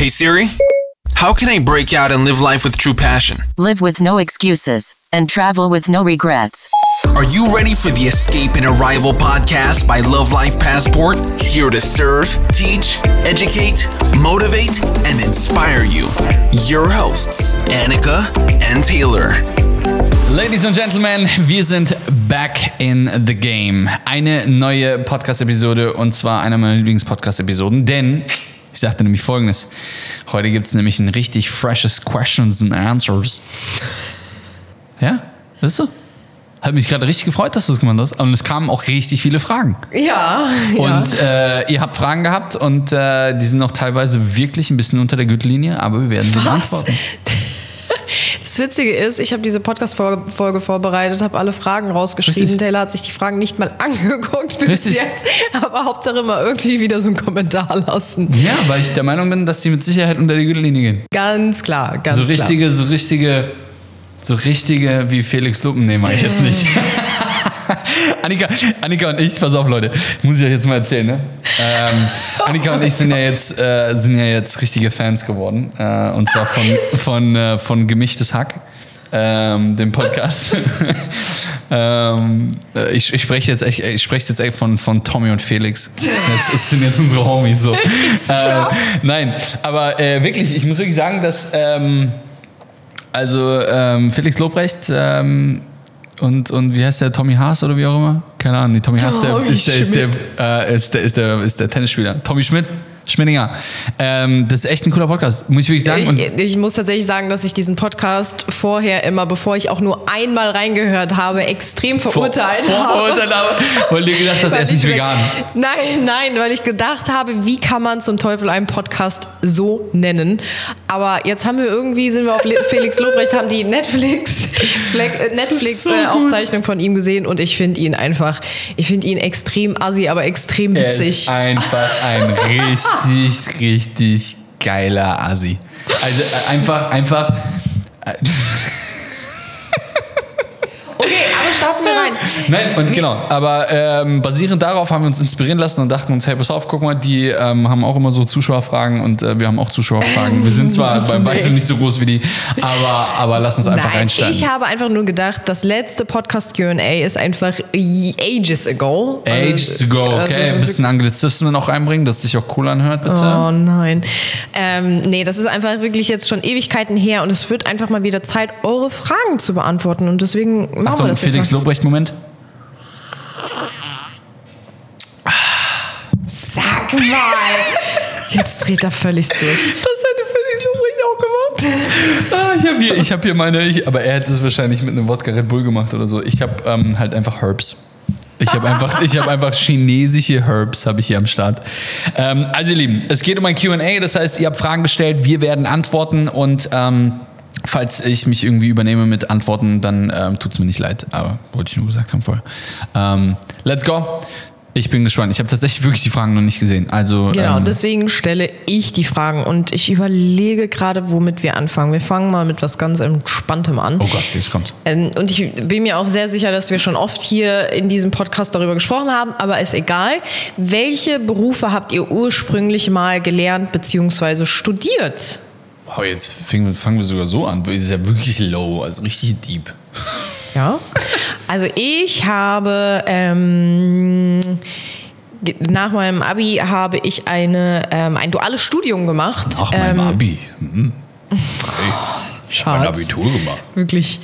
Hey Siri, how can I break out and live life with true passion? Live with no excuses and travel with no regrets. Are you ready for the Escape and Arrival podcast by Love Life Passport? Here to serve, teach, educate, motivate, and inspire you. Your hosts, Annika and Taylor. Ladies and Gentlemen, wir sind back in the game. Eine neue Podcast-Episode und zwar einer meiner Lieblings-Podcast-Episoden, denn ich sagte nämlich folgendes. Heute gibt es nämlich ein richtig freshes Questions and Answers. Ja, ist so. Hat mich gerade richtig gefreut, dass du es gemacht hast. Und es kamen auch richtig viele Fragen. Ja, Und äh, ihr habt Fragen gehabt und äh, die sind noch teilweise wirklich ein bisschen unter der Gürtellinie, aber wir werden sie beantworten. Das Witzige ist, ich habe diese Podcast-Folge vorbereitet, habe alle Fragen rausgeschrieben. Richtig. Taylor hat sich die Fragen nicht mal angeguckt bis Richtig. jetzt. Aber Hauptsache immer irgendwie wieder so einen Kommentar lassen. Ja, weil ich der Meinung bin, dass sie mit Sicherheit unter die Gürtellinie gehen. Ganz klar, ganz so klar. richtige, so richtige, so richtige wie Felix Luppen nehmen ich jetzt nicht. Annika, Annika und ich, pass auf Leute, muss ich euch jetzt mal erzählen, ne? Ähm, Annika und ich sind ja jetzt, äh, sind ja jetzt richtige Fans geworden. Äh, und zwar von, von, äh, von Gemischtes Hack, ähm, dem Podcast. ähm, äh, ich, ich spreche jetzt echt, ich spreche jetzt echt von, von Tommy und Felix. Das sind jetzt, das sind jetzt unsere Homies so. Äh, nein, aber äh, wirklich, ich muss wirklich sagen, dass ähm, also ähm, Felix Lobrecht ähm, und, und wie heißt der Tommy Haas oder wie auch immer? Keine Ahnung, nee, Tommy Haas der, Tommy ist, der, ist, der, Schmidt. ist, der, ist, der, ist der Tennisspieler. Tommy Schmidt, Schmindinger. Ähm, das ist echt ein cooler Podcast, muss ich wirklich sagen. Ich, ich muss tatsächlich sagen, dass ich diesen Podcast vorher immer, bevor ich auch nur einmal reingehört habe, extrem verurteilt vor, habe. Vorurteilt habe, weil du gedacht hast, er ist nicht ich vegan. Nein, nein, weil ich gedacht habe, wie kann man zum Teufel einen Podcast so nennen? Aber jetzt haben wir irgendwie, sind wir auf Felix Lobrecht, haben die Netflix, äh, Netflix so äh, von ihm gesehen und ich finde ihn einfach, ich finde ihn extrem assi, aber extrem Er ist witzig. einfach ein richtig, richtig geiler Assi. Also äh, einfach, einfach. äh, Okay, aber starten wir rein. Nein, und genau, aber ähm, basierend darauf haben wir uns inspirieren lassen und dachten uns, hey, pass auf, guck mal, die ähm, haben auch immer so Zuschauerfragen und äh, wir haben auch Zuschauerfragen. Wir sind zwar beim weitem nicht so groß wie die, aber, aber lass uns einfach Nein, reinsteigen. ich habe einfach nur gedacht, das letzte Podcast Q&A ist einfach ages ago. Ages Also, okay. es ist Ein bisschen Anglizismen noch einbringen, dass es sich auch cool anhört, bitte. Oh nein. Ähm, nee, das ist einfach wirklich jetzt schon Ewigkeiten her und es wird einfach mal wieder Zeit, eure Fragen zu beantworten. Und deswegen machen wir Achtung, das Felix jetzt mal. Sag mal! Jetzt dreht er völlig durch. Das hätte Felix Lobrecht auch gemacht. ah, ich habe hier, ich hab hier meine, ich, aber er hätte es wahrscheinlich mit einem Wodka Red Bull gemacht oder so. Ich habe ähm, halt einfach Herbs. Ich habe einfach, ich habe einfach chinesische Herbs habe ich hier am Start. Ähm, also ihr Lieben, es geht um ein Q&A, das heißt, ihr habt Fragen gestellt, wir werden antworten und ähm, falls ich mich irgendwie übernehme mit Antworten, dann ähm, tut es mir nicht leid, aber wollte ich nur gesagt haben vorher. Ähm, let's go. Ich bin gespannt. Ich habe tatsächlich wirklich die Fragen noch nicht gesehen. Also Genau, ähm, deswegen stelle ich die Fragen und ich überlege gerade, womit wir anfangen. Wir fangen mal mit was ganz Entspanntem an. oh Gott, jetzt kommt. Ähm, Und ich bin mir auch sehr sicher, dass wir schon oft hier in diesem Podcast darüber gesprochen haben, aber ist egal. Welche Berufe habt ihr ursprünglich mal gelernt bzw. studiert? Wow, jetzt fangen, fangen wir sogar so an. Das ist ja wirklich low, also richtig deep. Ja. Also ich habe ähm, nach meinem Abi habe ich eine, ähm, ein duales Studium gemacht. Ach, mein ähm, Abi. Hm. Hey, ich habe ein Schatz. Abitur gemacht. Wirklich.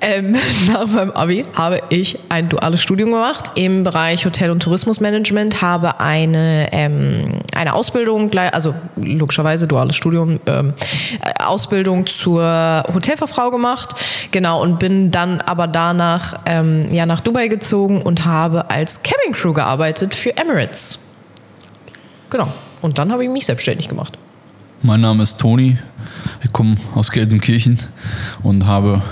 Ähm, nach meinem Abi habe ich ein duales Studium gemacht im Bereich Hotel- und Tourismusmanagement, habe eine, ähm, eine Ausbildung, gleich- also logischerweise duales Studium, ähm, äh, Ausbildung zur Hotelfachfrau gemacht, genau, und bin dann aber danach ähm, ja, nach Dubai gezogen und habe als Cabin Crew gearbeitet für Emirates. Genau. Und dann habe ich mich selbstständig gemacht. Mein Name ist Toni. Ich komme aus Gelsenkirchen und habe.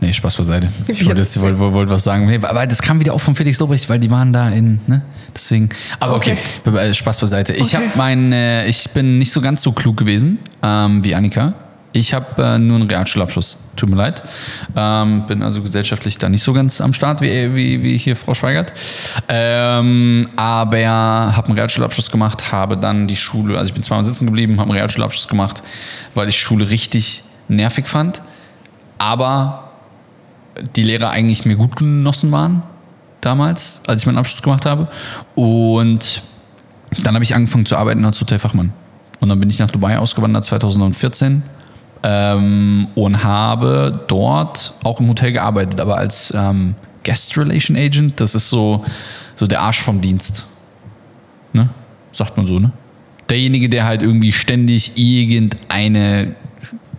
Nee, Spaß beiseite. Ich wollte jetzt wollte, wollte, wollte was sagen. Nee, Aber das kam wieder auch von Felix Lobrecht, weil die waren da in, ne? Deswegen. Aber okay, Be- Spaß beiseite. Ich Okay. habe mein, äh, ich bin nicht so ganz so klug gewesen ähm, wie Annika. Ich habe äh, nur einen Realschulabschluss. Tut mir leid. Ähm, bin also gesellschaftlich da nicht so ganz am Start wie, wie, wie hier Frau Schweigert. Ähm, aber habe einen Realschulabschluss gemacht, habe dann die Schule, also ich bin zweimal sitzen geblieben, habe einen Realschulabschluss gemacht, weil ich Schule richtig nervig fand. Aber die Lehrer eigentlich mir gut genossen waren damals, als ich meinen Abschluss gemacht habe. Und dann habe ich angefangen zu arbeiten als Hotelfachmann. Und dann bin ich nach Dubai ausgewandert 2014 ähm, und habe dort auch im Hotel gearbeitet, aber als ähm, Guest Relation Agent. Das ist so, so der Arsch vom Dienst. Ne? Sagt man so, ne? Derjenige, der halt irgendwie ständig irgendeine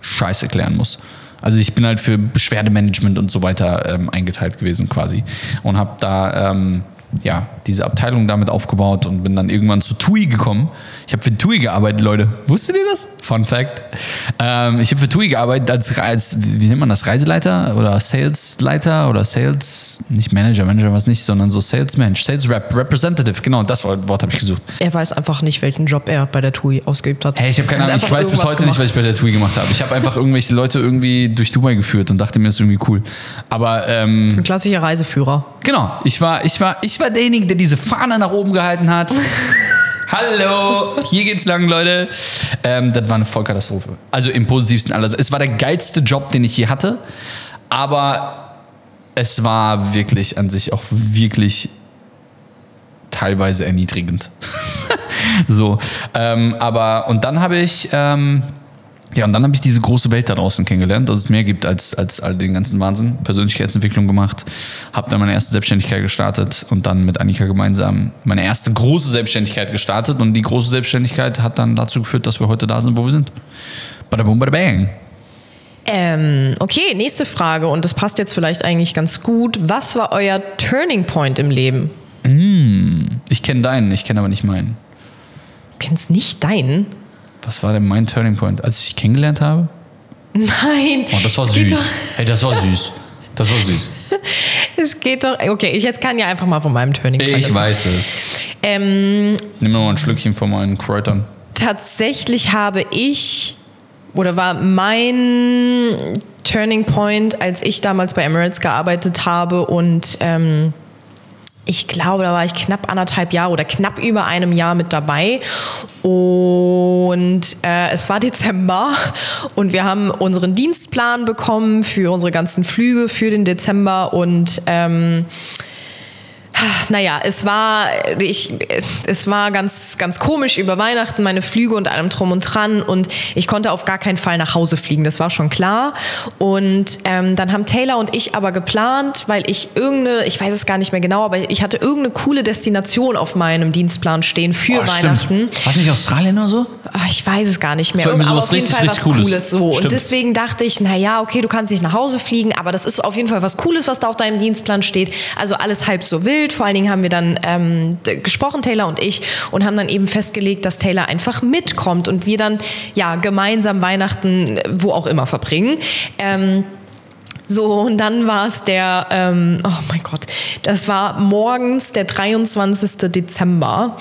Scheiße klären muss. Also ich bin halt für Beschwerdemanagement und so weiter ähm, eingeteilt gewesen quasi und habe da ähm, ja, diese Abteilung damit aufgebaut und bin dann irgendwann zu TUI gekommen. Ich habe für TUI gearbeitet, Leute. Wusstet ihr das? Fun Fact. Ähm, ich habe für TUI gearbeitet als, als, wie nennt man das, Reiseleiter oder Salesleiter oder Sales, nicht Manager, Manager war es nicht, sondern so Salesmensch, Sales Rep, Representative, genau, das Wort habe ich gesucht. Er weiß einfach nicht, welchen Job er bei der TUI ausgeübt hat. Hey, ich habe keine Ahnung, ich weiß bis heute gemacht. nicht, was ich bei der TUI gemacht habe. Ich habe einfach irgendwelche Leute irgendwie durch Dubai geführt und dachte mir, das ist irgendwie cool. Aber ähm, ein klassischer Reiseführer. Genau, ich war, ich war, ich war derjenige, der diese Fahne nach oben gehalten hat. Hallo, hier geht's lang, Leute. Ähm, das war eine Vollkatastrophe. Also im positivsten aller. Es war der geilste Job, den ich je hatte, aber es war wirklich an sich auch wirklich teilweise erniedrigend. so, ähm, aber und dann habe ich ähm, ja, und dann habe ich diese große Welt da draußen kennengelernt, dass es mehr gibt als, als all den ganzen Wahnsinn. Persönlichkeitsentwicklung gemacht, habe dann meine erste Selbstständigkeit gestartet und dann mit Annika gemeinsam meine erste große Selbstständigkeit gestartet. Und die große Selbstständigkeit hat dann dazu geführt, dass wir heute da sind, wo wir sind. Bada boom, bada bang. Ähm, okay, nächste Frage und das passt jetzt vielleicht eigentlich ganz gut. Was war euer Turning Point im Leben? Mm, ich kenne deinen, ich kenne aber nicht meinen. Du kennst nicht deinen? Was war denn mein Turning Point, als ich dich kennengelernt habe? Nein. Oh, das war süß. Hey, das war süß. Das war süß. Es geht doch. Okay, ich jetzt kann ja einfach mal von meinem Turning Point. Ich erzählen. weiß es. Ähm, Nimm noch mal ein Schlückchen von meinen Kräutern. Tatsächlich habe ich oder war mein Turning Point, als ich damals bei Emirates gearbeitet habe und ähm, ich glaube, da war ich knapp anderthalb Jahre oder knapp über einem Jahr mit dabei. Und äh, es war Dezember und wir haben unseren Dienstplan bekommen für unsere ganzen Flüge für den Dezember und ähm, naja, es war, ich, es war ganz, ganz komisch über Weihnachten, meine Flüge und allem drum und dran und ich konnte auf gar keinen Fall nach Hause fliegen, das war schon klar. Und ähm, dann haben Taylor und ich aber geplant, weil ich irgendeine, ich weiß es gar nicht mehr genau, aber ich hatte irgendeine coole Destination auf meinem Dienstplan stehen für oh, Weihnachten. War es nicht Australien oder so? Ach, ich weiß es gar nicht mehr. Das war aber auf jeden richtig, Fall was Cooles. Cooles so. Und deswegen dachte ich, naja, okay, du kannst nicht nach Hause fliegen, aber das ist auf jeden Fall was Cooles, was da auf deinem Dienstplan steht. Also alles halb so wild gespielt. Vor allen Dingen haben wir dann ähm, gesprochen, Taylor und ich, und haben dann eben festgelegt, dass Taylor einfach mitkommt und wir dann ja gemeinsam Weihnachten äh, wo auch immer verbringen. Ähm, so, und dann war es der, ähm, oh mein Gott, das war morgens der 23. Dezember.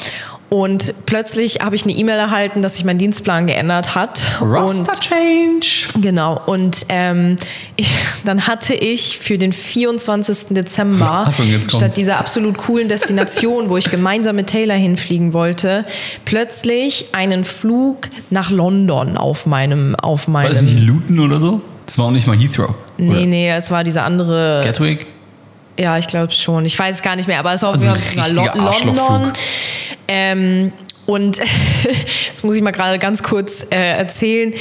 Und plötzlich habe ich eine E-Mail erhalten, dass sich mein Dienstplan geändert hat. Roster und, Change. Genau. Und ähm, ich, dann hatte ich für den 24. Dezember Achtung, statt dieser absolut coolen Destination, wo ich gemeinsam mit Taylor hinfliegen wollte, plötzlich einen Flug nach London auf meinem auf meinem. War das nicht Luton oder so? Das war auch nicht mal Heathrow. Nee, oder? nee, es war diese andere. Gatwick. Ja, ich glaube schon. Ich weiß es gar nicht mehr, aber es war auf also jeden Fall London. Ähm, und das muss ich mal gerade ganz kurz äh, erzählen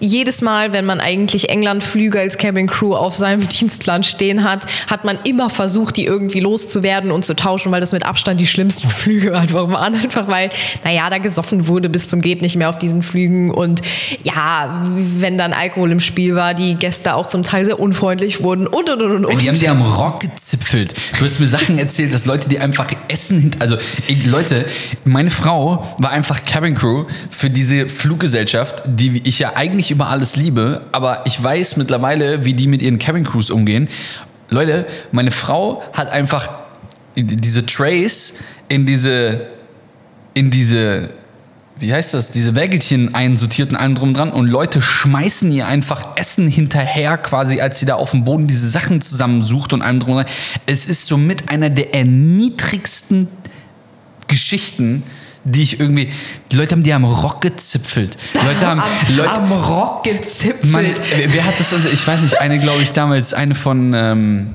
jedes Mal, wenn man eigentlich England-Flüge als Cabin Crew auf seinem Dienstplan stehen hat, hat man immer versucht, die irgendwie loszuwerden und zu tauschen, weil das mit Abstand die schlimmsten Flüge einfach waren. Einfach weil, naja, da gesoffen wurde bis zum geht nicht mehr auf diesen Flügen und ja, wenn dann Alkohol im Spiel war, die Gäste auch zum Teil sehr unfreundlich wurden und und und und. Die haben dir am Rock gezipfelt. Du hast mir Sachen erzählt, dass Leute, die einfach Essen, also Leute, meine Frau war einfach Cabin Crew für diese Fluggesellschaft, die ich ja eigentlich über alles liebe, aber ich weiß mittlerweile, wie die mit ihren Cabin Crews umgehen. Leute, meine Frau hat einfach diese Trays in diese, in diese wie heißt das, diese Wägelchen einsortiert und allem drum dran und Leute schmeißen ihr einfach Essen hinterher, quasi als sie da auf dem Boden diese Sachen zusammensucht und allem drum dran. Es ist somit einer der erniedrigsten Geschichten, die ich irgendwie. Die Leute haben die am Rock gezipfelt. Leute haben. am, Leute, am Rock gezipfelt. man, wer hat das? Ich weiß nicht, eine, glaube ich, damals, eine von. Ähm,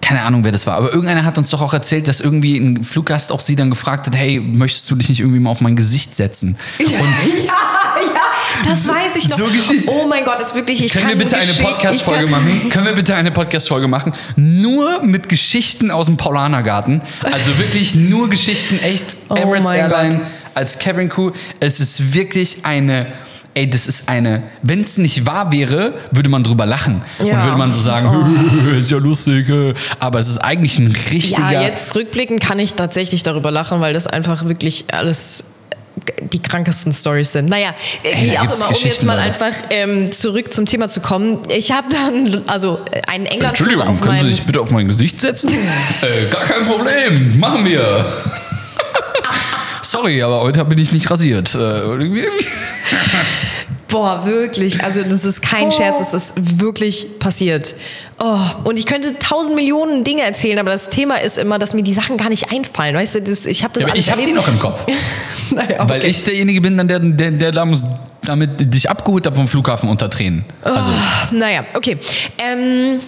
keine Ahnung, wer das war, aber irgendeiner hat uns doch auch erzählt, dass irgendwie ein Fluggast auch sie dann gefragt hat, hey, möchtest du dich nicht irgendwie mal auf mein Gesicht setzen? ja, ja, ja, das weiß ich noch. so oh mein Gott, das ist wirklich, ich Können wir bitte eine Podcast-Folge machen? Können wir bitte eine Podcast-Folge machen? Nur mit Geschichten aus dem Paulanergarten. Also wirklich nur Geschichten, echt. Oh Emirates Airline Gott. als Cabin Crew. Es ist wirklich eine. Ey, das ist eine. Wenn es nicht wahr wäre, würde man drüber lachen. Und Ja. Oh. würde man so sagen, ist ja lustig. äh. Aber es ist eigentlich ein richtiger. Ja, jetzt rückblickend kann ich tatsächlich darüber lachen, weil das einfach wirklich alles die krankesten Stories sind. Naja, wie auch immer, um jetzt mal einfach ähm, zurück zum Thema zu kommen. Ich habe dann, also einen England Entschuldigung, auf können Sie sich bitte auf mein Gesicht setzen? äh, gar kein Problem, machen wir. Sorry, aber heute bin ich nicht rasiert. Äh, irgendwie- Boah, wirklich. Also das ist kein Scherz, es ist wirklich passiert. Oh, und ich könnte tausend Millionen Dinge erzählen, aber das Thema ist immer, dass mir die Sachen gar nicht einfallen. Weißt du, das, ich habe das Ja, ich habe die noch im Kopf. naja, Weil okay. ich derjenige bin, dann der, der, der damals damit dich abgeholt hat vom Flughafen unter Tränen. Also Naja, okay. Ähm,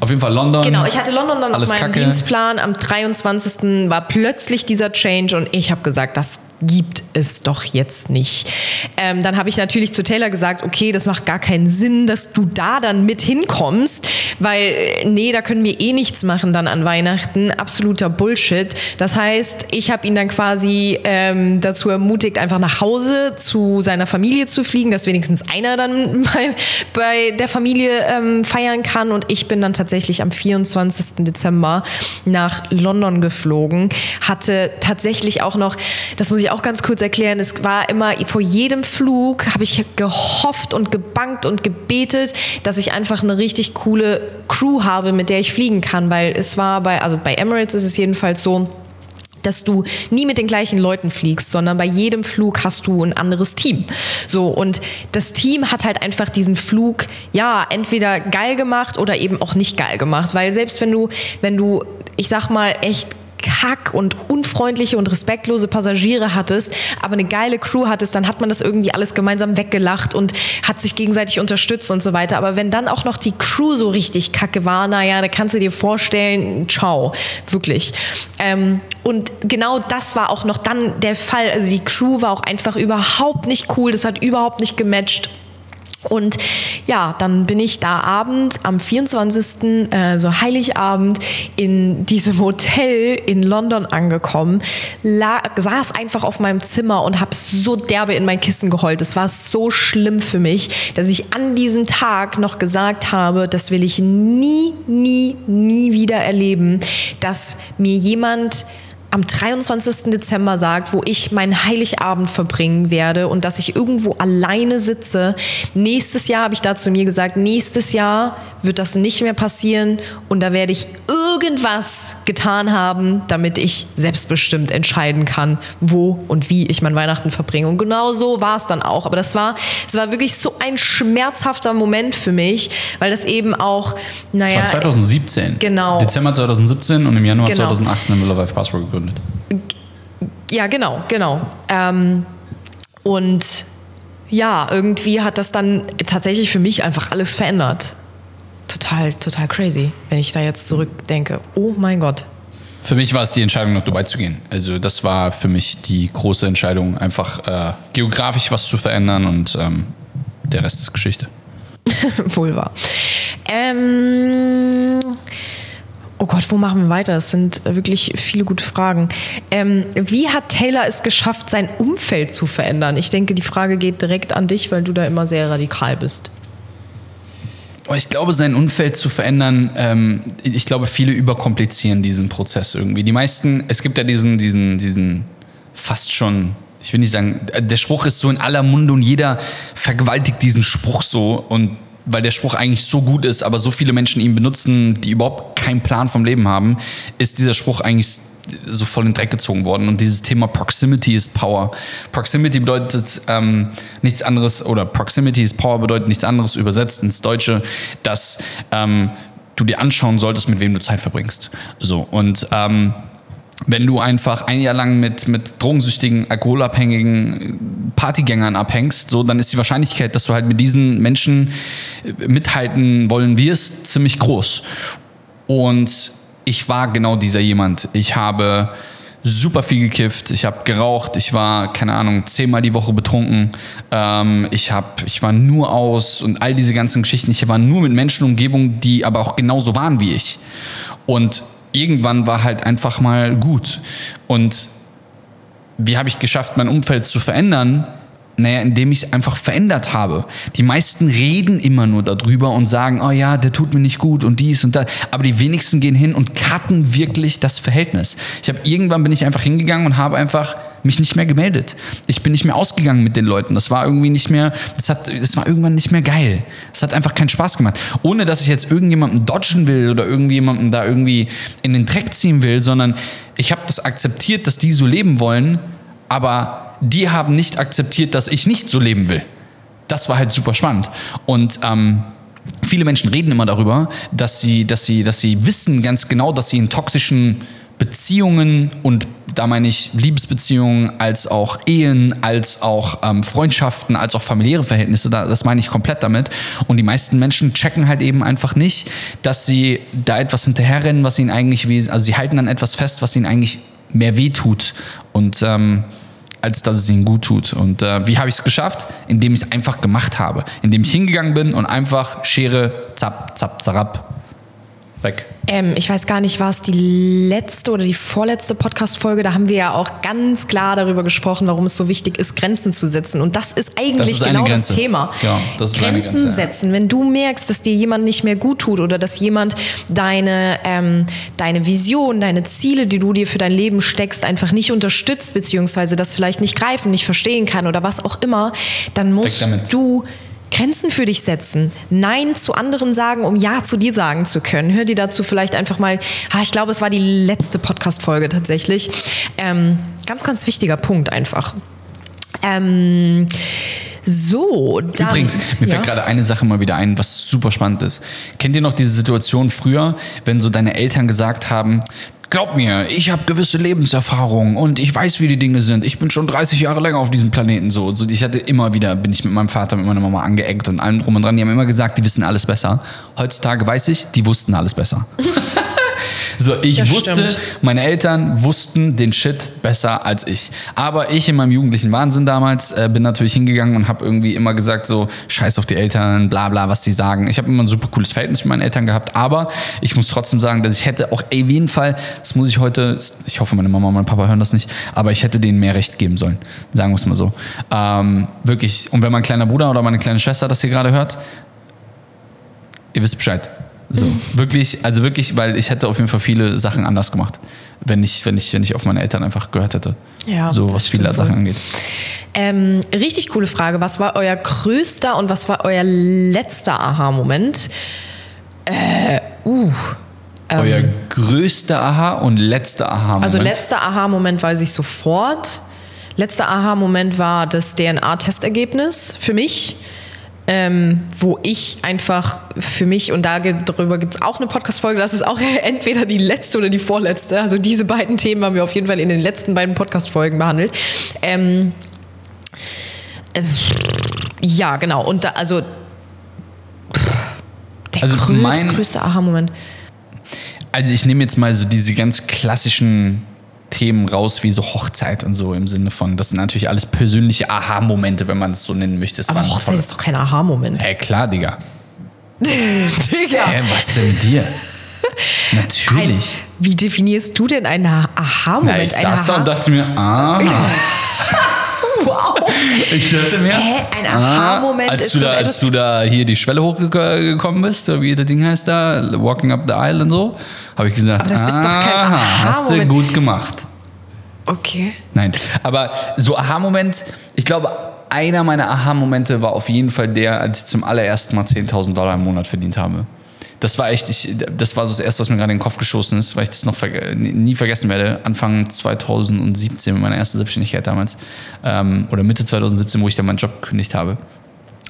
auf jeden Fall London. Genau, ich hatte London dann Alles auf meinem Kacke. Dienstplan. Am 23. war plötzlich dieser Change und ich habe gesagt, das gibt es doch jetzt nicht. Ähm, dann habe ich natürlich zu Taylor gesagt, okay, das macht gar keinen Sinn, dass du da dann mit hinkommst, weil äh, nee, da können wir eh nichts machen dann an Weihnachten. Absoluter Bullshit. Das heißt, ich habe ihn dann quasi ähm, dazu ermutigt, einfach nach Hause zu seiner Familie zu fliegen, dass wenigstens einer dann bei, bei der Familie ähm, feiern kann. Und ich bin dann tatsächlich am 24. Dezember nach London geflogen. Hatte tatsächlich auch noch, das muss ich auch ganz kurz erklären, es war immer vor jedem Flug, habe ich gehofft und gebankt und gebetet, dass ich einfach eine richtig coole Crew habe, mit der ich fliegen kann. Weil es war bei, also bei Emirates ist es jedenfalls so, dass du nie mit den gleichen Leuten fliegst, sondern bei jedem Flug hast du ein anderes Team. So und das Team hat halt einfach diesen Flug ja entweder geil gemacht oder eben auch nicht geil gemacht, weil selbst wenn du wenn du ich sag mal echt kack und unfreundliche und respektlose Passagiere hattest, aber eine geile Crew hattest, dann hat man das irgendwie alles gemeinsam weggelacht und hat sich gegenseitig unterstützt und so weiter. Aber wenn dann auch noch die Crew so richtig kacke war, naja, da kannst du dir vorstellen, ciao, wirklich. Ähm, und genau das war auch noch dann der Fall. Also die Crew war auch einfach überhaupt nicht cool, das hat überhaupt nicht gematcht. Und ja, dann bin ich da abends am 24., äh, so Heiligabend, in diesem Hotel in London angekommen, la saß einfach auf meinem Zimmer und habe so derbe in mein Kissen geheult. Es war so schlimm für mich, dass ich an diesem Tag noch gesagt habe, das will ich nie, nie, nie wieder erleben, dass mir jemand am 23. Dezember sagt, wo ich meinen Heiligabend verbringen werde und dass ich irgendwo alleine sitze. Nächstes Jahr habe ich da zu mir gesagt, nächstes Jahr wird das nicht mehr passieren und da werde ich irgendwas getan haben, damit ich selbstbestimmt entscheiden kann, wo und wie ich mein Weihnachten verbringe. Und genau so war es dann auch. Aber das war, es war wirklich so ein schmerzhafter Moment für mich, weil das eben auch, Das naja, war 2017. Genau. Dezember 2017 und im Januar Genau. 2018 haben wir Love Life Passport gegründet. Ja, genau, genau. Ähm, und ja, irgendwie hat das dann tatsächlich für mich einfach alles verändert. Total, total crazy, wenn ich da jetzt zurückdenke. Oh mein Gott. Für mich war es die Entscheidung, nach Dubai zu gehen. Also das war für mich die große Entscheidung, einfach äh, geografisch was zu verändern und ähm, der Rest ist Geschichte. Wohl wahr. Ähm, oh Gott, wo machen wir weiter? Es sind wirklich viele gute Fragen. Ähm, wie hat Taylor es geschafft, sein Umfeld zu verändern? Ich denke, die Frage geht direkt an dich, weil du da immer sehr radikal bist. Aber ich glaube, sein Umfeld zu verändern, ähm, ich glaube, viele überkomplizieren diesen Prozess irgendwie. Die meisten, es gibt ja diesen, diesen, diesen fast schon, ich will nicht sagen, der Spruch ist so in aller Munde und jeder vergewaltigt diesen Spruch so und weil der Spruch eigentlich so gut ist, aber so viele Menschen ihn benutzen, die überhaupt keinen Plan vom Leben haben, ist dieser Spruch eigentlich so voll in den Dreck gezogen worden. Und dieses Thema Proximity is Power. Proximity bedeutet ähm, nichts anderes, oder Proximity is Power bedeutet nichts anderes übersetzt ins Deutsche, dass ähm, du dir anschauen solltest, mit wem du Zeit verbringst. So, und ähm, wenn du einfach ein Jahr lang mit, mit drogensüchtigen, alkoholabhängigen Partygängern abhängst, so, dann ist die Wahrscheinlichkeit, dass du halt mit diesen Menschen äh, mithalten wollen wirst, ziemlich groß. Und ich war genau dieser jemand. Ich habe super viel gekifft, ich habe geraucht, ich war, keine Ahnung, zehnmal die Woche betrunken, ähm, ich, hab, ich war nur aus und all diese ganzen Geschichten. Ich war nur mit Menschen Umgebung, die aber auch genauso waren wie ich. Und irgendwann war halt einfach mal gut. Und wie habe ich geschafft, mein Umfeld zu verändern? Naja, indem ich es einfach verändert habe. Die meisten reden immer nur darüber und sagen, oh ja, der tut mir nicht gut und dies und das. Aber die wenigsten gehen hin und cutten wirklich das Verhältnis. Ich habe irgendwann bin ich einfach hingegangen und habe einfach mich nicht mehr gemeldet. Ich bin nicht mehr ausgegangen mit den Leuten. Das war irgendwie nicht mehr, das, hat, das war irgendwann nicht mehr geil. Es hat einfach keinen Spaß gemacht. Ohne, dass ich jetzt irgendjemanden dodgen will oder irgendjemanden da irgendwie in den Dreck ziehen will, sondern ich habe das akzeptiert, dass die so leben wollen, aber die haben nicht akzeptiert, dass ich nicht so leben will. Das war halt super spannend. Und ähm, viele Menschen reden immer darüber, dass sie, dass sie, dass sie wissen ganz genau, dass sie in toxischen Beziehungen und da meine ich Liebesbeziehungen als auch Ehen, als auch ähm, Freundschaften, als auch familiäre Verhältnisse, da, das meine ich komplett damit. Und die meisten Menschen checken halt eben einfach nicht, dass sie da etwas hinterherrennen, was ihnen eigentlich, also sie halten an etwas fest, was ihnen eigentlich mehr weh tut. Und ähm, als dass es ihnen gut tut. Und äh, wie habe ich es geschafft? Indem ich es einfach gemacht habe. Indem ich hingegangen bin und einfach Schere, zapp, zapp, zarab, weg. Ähm, ich weiß gar nicht, war es die letzte oder die vorletzte Podcast-Folge? Da haben wir ja auch ganz klar darüber gesprochen, warum es so wichtig ist, Grenzen zu setzen. Und das ist eigentlich Das ist genau das Grenze. Thema. Ja, das Grenzen Grenze, setzen. Wenn du merkst, dass dir jemand nicht mehr gut tut oder dass jemand deine, ähm, deine Vision, deine Ziele, die du dir für dein Leben steckst, einfach nicht unterstützt, beziehungsweise das vielleicht nicht greifen, nicht verstehen kann oder was auch immer, dann musst du Grenzen für dich setzen, Nein zu anderen sagen, um Ja zu dir sagen zu können. Hör dir dazu vielleicht einfach mal, ah, ich glaube, es war die letzte Podcast-Folge tatsächlich. Ähm, ganz, ganz wichtiger Punkt einfach. Ähm, so, dann, Übrigens, mir ja. fällt gerade eine Sache mal wieder ein, was super spannend ist. Kennt ihr noch diese Situation früher, wenn so deine Eltern gesagt haben, glaub mir, ich habe gewisse Lebenserfahrungen und ich weiß, wie die Dinge sind. Ich bin schon 30 Jahre länger auf diesem Planeten so. so ich hatte immer wieder, bin ich mit meinem Vater, mit meiner Mama angeeckt und allem drum und dran. Die haben immer gesagt, die wissen alles besser. Heutzutage weiß ich, die wussten alles besser. So, ich Das wusste, stimmt. meine Eltern wussten den Shit besser als ich. Aber ich in meinem jugendlichen Wahnsinn damals äh, bin natürlich hingegangen und habe irgendwie immer gesagt so, scheiß auf die Eltern, bla bla, was die sagen. Ich habe immer ein super cooles Verhältnis mit meinen Eltern gehabt, aber ich muss trotzdem sagen, dass ich hätte auch auf jeden Fall, das muss ich heute, ich hoffe meine Mama und mein Papa hören das nicht, aber ich hätte denen mehr Recht geben sollen. Sagen wir es mal so. Ähm, wirklich. Und wenn mein kleiner Bruder oder meine kleine Schwester das hier gerade hört, ihr wisst Bescheid. So, wirklich, also wirklich, weil ich hätte auf jeden Fall viele Sachen anders gemacht, wenn ich, wenn ich, wenn ich auf meine Eltern einfach gehört hätte. Ja, so, was viele stimmt Sachen wohl. angeht. Ähm, richtig coole Frage. Was war euer größter und was war euer letzter Aha-Moment? Äh, uh. Euer größter Aha und letzter Aha-Moment. Also letzter Aha-Moment weiß ich sofort. Letzter Aha-Moment war das DNA-Testergebnis für mich, ähm, wo ich einfach für mich, und darüber gibt es auch eine Podcast-Folge, das ist auch entweder die letzte oder die vorletzte. Also diese beiden Themen haben wir auf jeden Fall in den letzten beiden Podcast-Folgen behandelt. Ähm, äh, ja, genau. Und da, also der Also größte, größte Aha-Moment. Also ich nehme jetzt mal so diese ganz klassischen Themen raus, wie so Hochzeit und so im Sinne von, das sind natürlich alles persönliche Aha-Momente, wenn man es so nennen möchte. Es Aber Hochzeit tolle- ist doch kein Aha-Moment. Hä, klar, Digga. Digga. Hä, was denn mit dir? Natürlich. Ein, wie definierst du denn einen Aha-Moment? Na, ich Ein saß da Aha- und dachte mir, ah. wow. Ich dachte mir, Hä? Ein Aha-Moment als ist du da, als du da hier die Schwelle hochgekommen bist, oder wie das Ding heißt da, Walking Up the Aisle und so, habe ich gesagt, Aber das ist doch kein aha, hast du gut gemacht. Okay. Nein, aber so Aha-Moment, ich glaube, einer meiner Aha-Momente war auf jeden Fall der, als ich zum allerersten Mal 10.000 Dollar im Monat verdient habe. Das war echt, ich, das war so das Erste, was mir gerade in den Kopf geschossen ist, weil ich das noch verge nie vergessen werde. Anfang 2017, meine erste Selbstständigkeit damals, ähm, oder Mitte 2017, wo ich dann meinen Job gekündigt habe.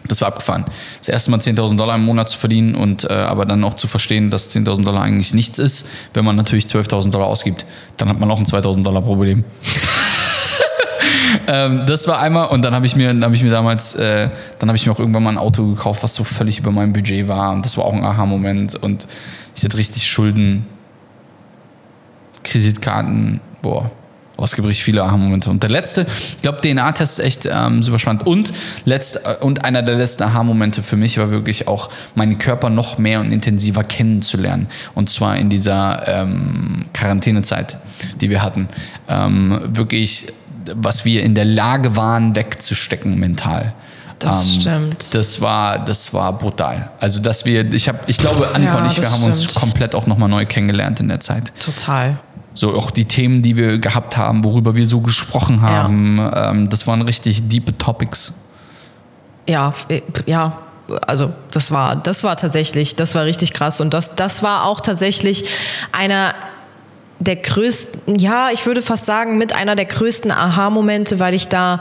Das war abgefahren. Das erste Mal 10.000 Dollar im Monat zu verdienen und äh, aber dann auch zu verstehen, dass 10.000 Dollar eigentlich nichts ist. Wenn man natürlich 12.000 Dollar ausgibt, dann hat man auch ein 2.000 Dollar Problem. Ähm, das war einmal und dann habe ich mir, dann habe ich mir damals, äh, dann habe ich mir auch irgendwann mal ein Auto gekauft, was so völlig über meinem Budget war und das war auch ein Aha-Moment und ich hatte richtig Schulden, Kreditkarten, boah, Oh, es gibt richtig viele Aha-Momente. Und der letzte, ich glaube, DNA-Test ist echt ähm, super spannend. Und, letzt, und einer der letzten Aha-Momente für mich war wirklich auch, meinen Körper noch mehr und intensiver kennenzulernen. Und zwar in dieser ähm, Quarantänezeit, die wir hatten. Ähm, wirklich, was wir in der Lage waren, wegzustecken mental. Das Ähm, stimmt. Das war, das war brutal. Also, dass wir, ich habe, ich glaube, Annika Ja, und ich, wir haben uns stimmt. komplett auch nochmal neu kennengelernt in der Zeit. Total. So auch die Themen, die wir gehabt haben, worüber wir so gesprochen haben, ähm, das waren richtig diepe Topics. Ja, äh, ja. Also das war, das war tatsächlich, das war richtig krass. Und das, das war auch tatsächlich einer der größten, ja, ich würde fast sagen, mit einer der größten Aha-Momente, weil ich da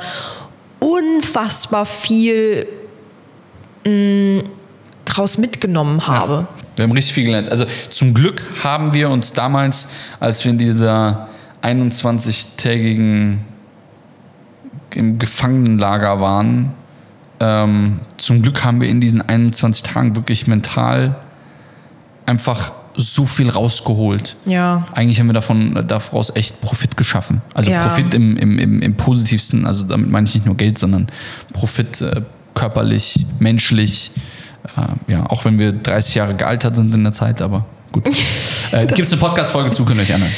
unfassbar viel mh, draus mitgenommen habe. Wir haben richtig viel gelernt. Also zum Glück haben wir uns damals, als wir in dieser 21-tägigen im Gefangenenlager waren, ähm, zum Glück haben wir in diesen 21 Tagen wirklich mental einfach so viel rausgeholt. Ja. Eigentlich haben wir davon daraus echt Profit geschaffen. Also Ja. Profit im, im, im, im positivsten, also damit meine ich nicht nur Geld, sondern Profit äh, körperlich, menschlich. Äh, ja, auch wenn wir 30 Jahre gealtert sind in der Zeit, aber gut. Äh, Gibt es eine Podcast-Folge zu, könnt ihr euch anhören.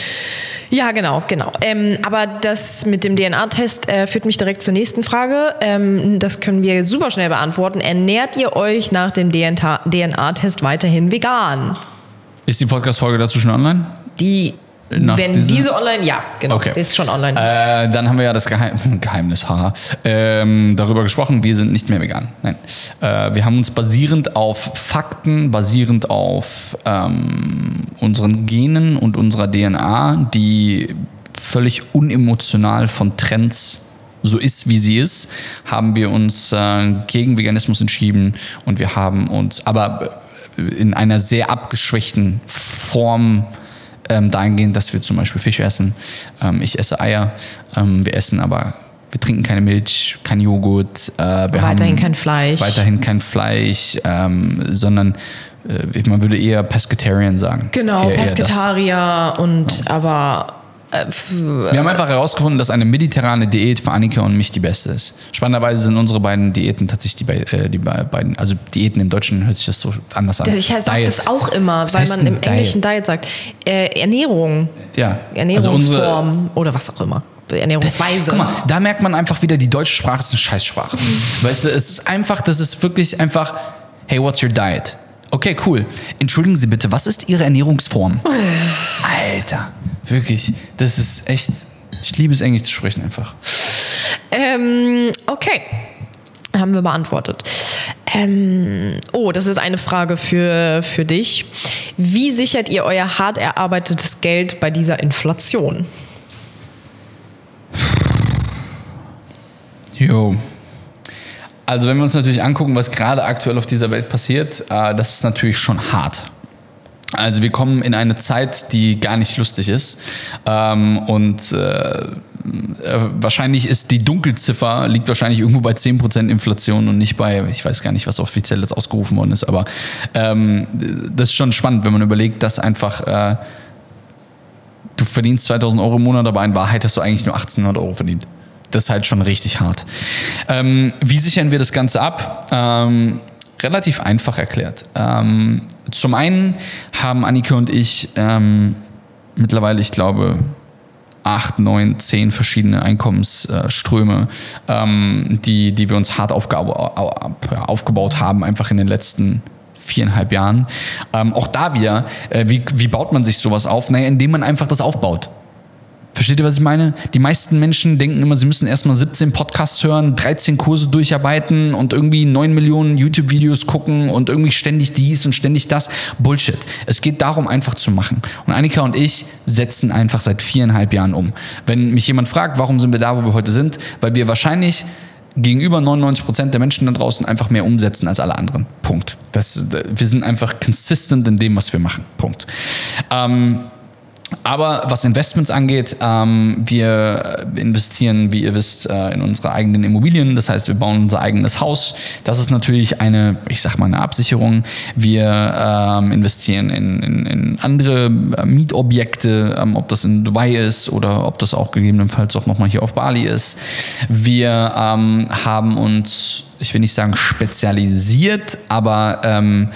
Ja, genau, genau. Ähm, aber das mit dem DNA-Test äh, führt mich direkt zur nächsten Frage. Ähm, das können wir super schnell beantworten. Ernährt ihr euch nach dem DNA-Test weiterhin vegan? Ist die Podcast-Folge dazu schon online? Die, Nach wenn dieser- diese online, ja, genau, Okay. ist schon online. Äh, dann haben wir ja das Geheim Geheimnis, haha, ähm, darüber gesprochen, wir sind nicht mehr vegan. Nein. Äh, wir haben uns basierend auf Fakten, basierend auf ähm, unseren Genen und unserer DNA, die völlig unemotional von Trends so ist, wie sie ist, haben wir uns äh, gegen Veganismus entschieden und wir haben uns aber in einer sehr abgeschwächten Form ähm, dahingehend, dass wir zum Beispiel Fisch essen. Ähm, ich esse Eier. Ähm, wir essen aber, wir trinken keine Milch, kein Joghurt. Äh, Weiterhin kein Fleisch. Weiterhin kein Fleisch, ähm, sondern äh, man würde eher Pescatarian sagen. genau, eher, eher das. Pesketarier und aber äh, f- Wir haben einfach herausgefunden, dass eine mediterrane Diät für Annika und mich die beste ist. Spannenderweise sind unsere beiden Diäten tatsächlich die, äh, die bei- beiden, also Diäten im Deutschen hört sich das so anders an. ich sage Diet. das auch immer, Was weil man im Englischen Diet sagt. Äh, Ernährung, Ja, Ernährungsform Also oder was auch immer. Ernährungsweise. Guck mal, da merkt man einfach wieder, die deutsche Sprache ist eine Scheißsprache. Weißt du, es ist einfach, das ist wirklich einfach, hey, what's your diet? Okay, cool. Entschuldigen Sie bitte, was ist Ihre Ernährungsform? Alter, wirklich, das ist echt, ich liebe es, Englisch zu sprechen einfach. Ähm, okay. Haben wir beantwortet. Ähm, oh, das ist eine Frage für, für dich. Wie sichert ihr euer hart erarbeitetes Geld bei dieser Inflation? Jo. Also wenn wir uns natürlich angucken, was gerade aktuell auf dieser Welt passiert, äh, das ist natürlich schon hart. Also wir kommen in eine Zeit, die gar nicht lustig ist. Ähm, und äh, äh, wahrscheinlich ist die Dunkelziffer, liegt wahrscheinlich irgendwo bei 10% Inflation und nicht bei, ich weiß gar nicht, was offiziell jetzt ausgerufen worden ist, aber ähm, das ist schon spannend, wenn man überlegt, dass einfach äh, du verdienst 2000 Euro im Monat, aber in Wahrheit hast du eigentlich nur 1800 Euro verdient. Das ist halt schon richtig hart. Ähm, wie sichern wir das Ganze ab? Ähm, relativ einfach erklärt. Ähm, zum einen haben Annika und ich ähm, mittlerweile, ich glaube, acht, neun, zehn verschiedene Einkommensströme, ähm, die, die wir uns hart aufgebaut haben, einfach in den letzten viereinhalb Jahren. Ähm, auch da wieder, äh, wie, wie baut man sich sowas auf? Naja, indem man einfach das aufbaut. Versteht ihr, was ich meine? Die meisten Menschen denken immer, sie müssen erstmal 17 Podcasts hören, 13 Kurse durcharbeiten und irgendwie 9 Millionen YouTube-Videos gucken und irgendwie ständig dies und ständig das. Bullshit. Es geht darum, einfach zu machen. Und Annika und ich setzen einfach seit viereinhalb Jahren um. Wenn mich jemand fragt, warum sind wir da, wo wir heute sind, weil wir wahrscheinlich gegenüber 99 Prozent der Menschen da draußen einfach mehr umsetzen als alle anderen. Punkt. Das, wir sind einfach consistent in dem, was wir machen. Punkt. Ähm, aber was Investments angeht, ähm, wir investieren, wie ihr wisst, äh, in unsere eigenen Immobilien. Das heißt, wir bauen unser eigenes Haus. Das ist natürlich eine, ich sag mal, eine Absicherung. Wir ähm, investieren in, in, in, andere äh, Mietobjekte, ähm, ob das in Dubai ist oder ob das auch gegebenenfalls auch nochmal hier auf Bali ist. Wir ähm, haben uns, ich will nicht sagen spezialisiert, aber ähm,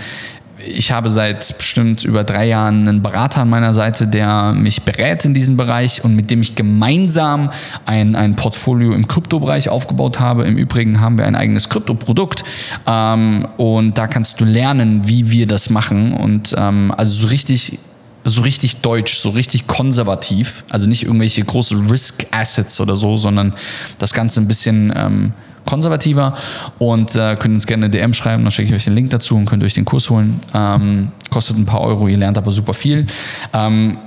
ich habe seit bestimmt über drei Jahren einen Berater an meiner Seite, der mich berät in diesem Bereich und mit dem ich gemeinsam ein, ein Portfolio im Kryptobereich aufgebaut habe. Im Übrigen haben wir ein eigenes Kryptoprodukt ähm, und da kannst du lernen, wie wir das machen und ähm, also so richtig so richtig deutsch, so richtig konservativ, also nicht irgendwelche große Risk Assets oder so, sondern das Ganze ein bisschen ähm, konservativer und äh, könnt uns gerne eine DM schreiben, dann schicke ich euch den Link dazu und könnt euch den Kurs holen. Ähm, kostet ein paar Euro, ihr lernt aber super viel. Ähm,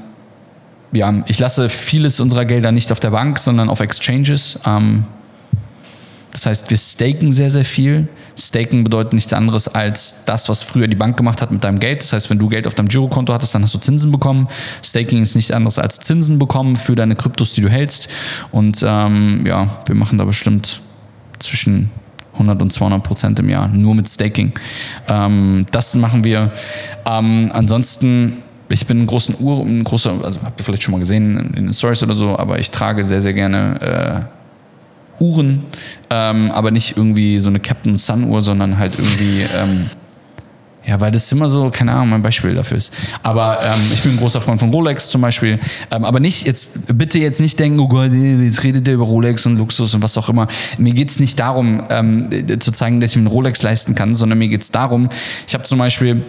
ja, ich lasse vieles unserer Gelder nicht auf der Bank, sondern auf Exchanges. Ähm, das heißt, wir staken sehr, sehr viel. Staken bedeutet nichts anderes als das, was früher die Bank gemacht hat mit deinem Geld. Das heißt, wenn du Geld auf deinem Girokonto hattest, dann hast du Zinsen bekommen. Staking ist nichts anderes als Zinsen bekommen für deine Kryptos, die du hältst. Und ähm, ja, wir machen da bestimmt zwischen 100 und 200 Prozent im Jahr, nur mit Staking. Ähm, das machen wir. Ähm, ansonsten, ich bin ein großer Uhr, ein großer, also habt ihr vielleicht schon mal gesehen in den Stories oder so, aber ich trage sehr, sehr gerne äh, Uhren, ähm, aber nicht irgendwie so eine Captain Sun Uhr, sondern halt irgendwie ähm, ja, weil das immer so, keine Ahnung, mein Beispiel dafür ist. Aber ähm, ich bin ein großer Freund von Rolex zum Beispiel. Ähm, aber nicht, jetzt bitte jetzt nicht denken, oh Gott, jetzt redet der über Rolex und Luxus und was auch immer. Mir geht's nicht darum, ähm, zu zeigen, dass ich mir einen Rolex leisten kann, sondern mir geht's darum, ich habe zum Beispiel,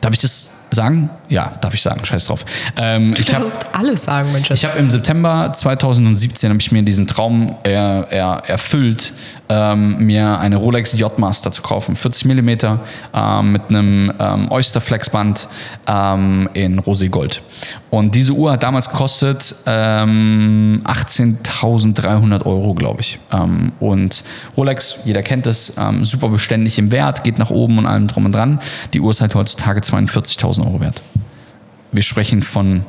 darf ich das sagen? Ja, darf ich sagen, scheiß drauf. Ähm, du darfst hab, alles sagen, Mensch. Ich habe im September 2017 habe ich mir diesen Traum er, er, erfüllt, ähm, mir eine Rolex J-Master zu kaufen. 40 mm ähm, mit einem ähm, Oyster Flexband ähm, in Rosé Gold. Und diese Uhr hat damals gekostet ähm, 18.300 Euro, glaube ich. Ähm, und Rolex, jeder kennt es, ähm, super beständig im Wert, geht nach oben und allem drum und dran. Die Uhr ist halt heutzutage 42.000 Euro wert. Wir sprechen von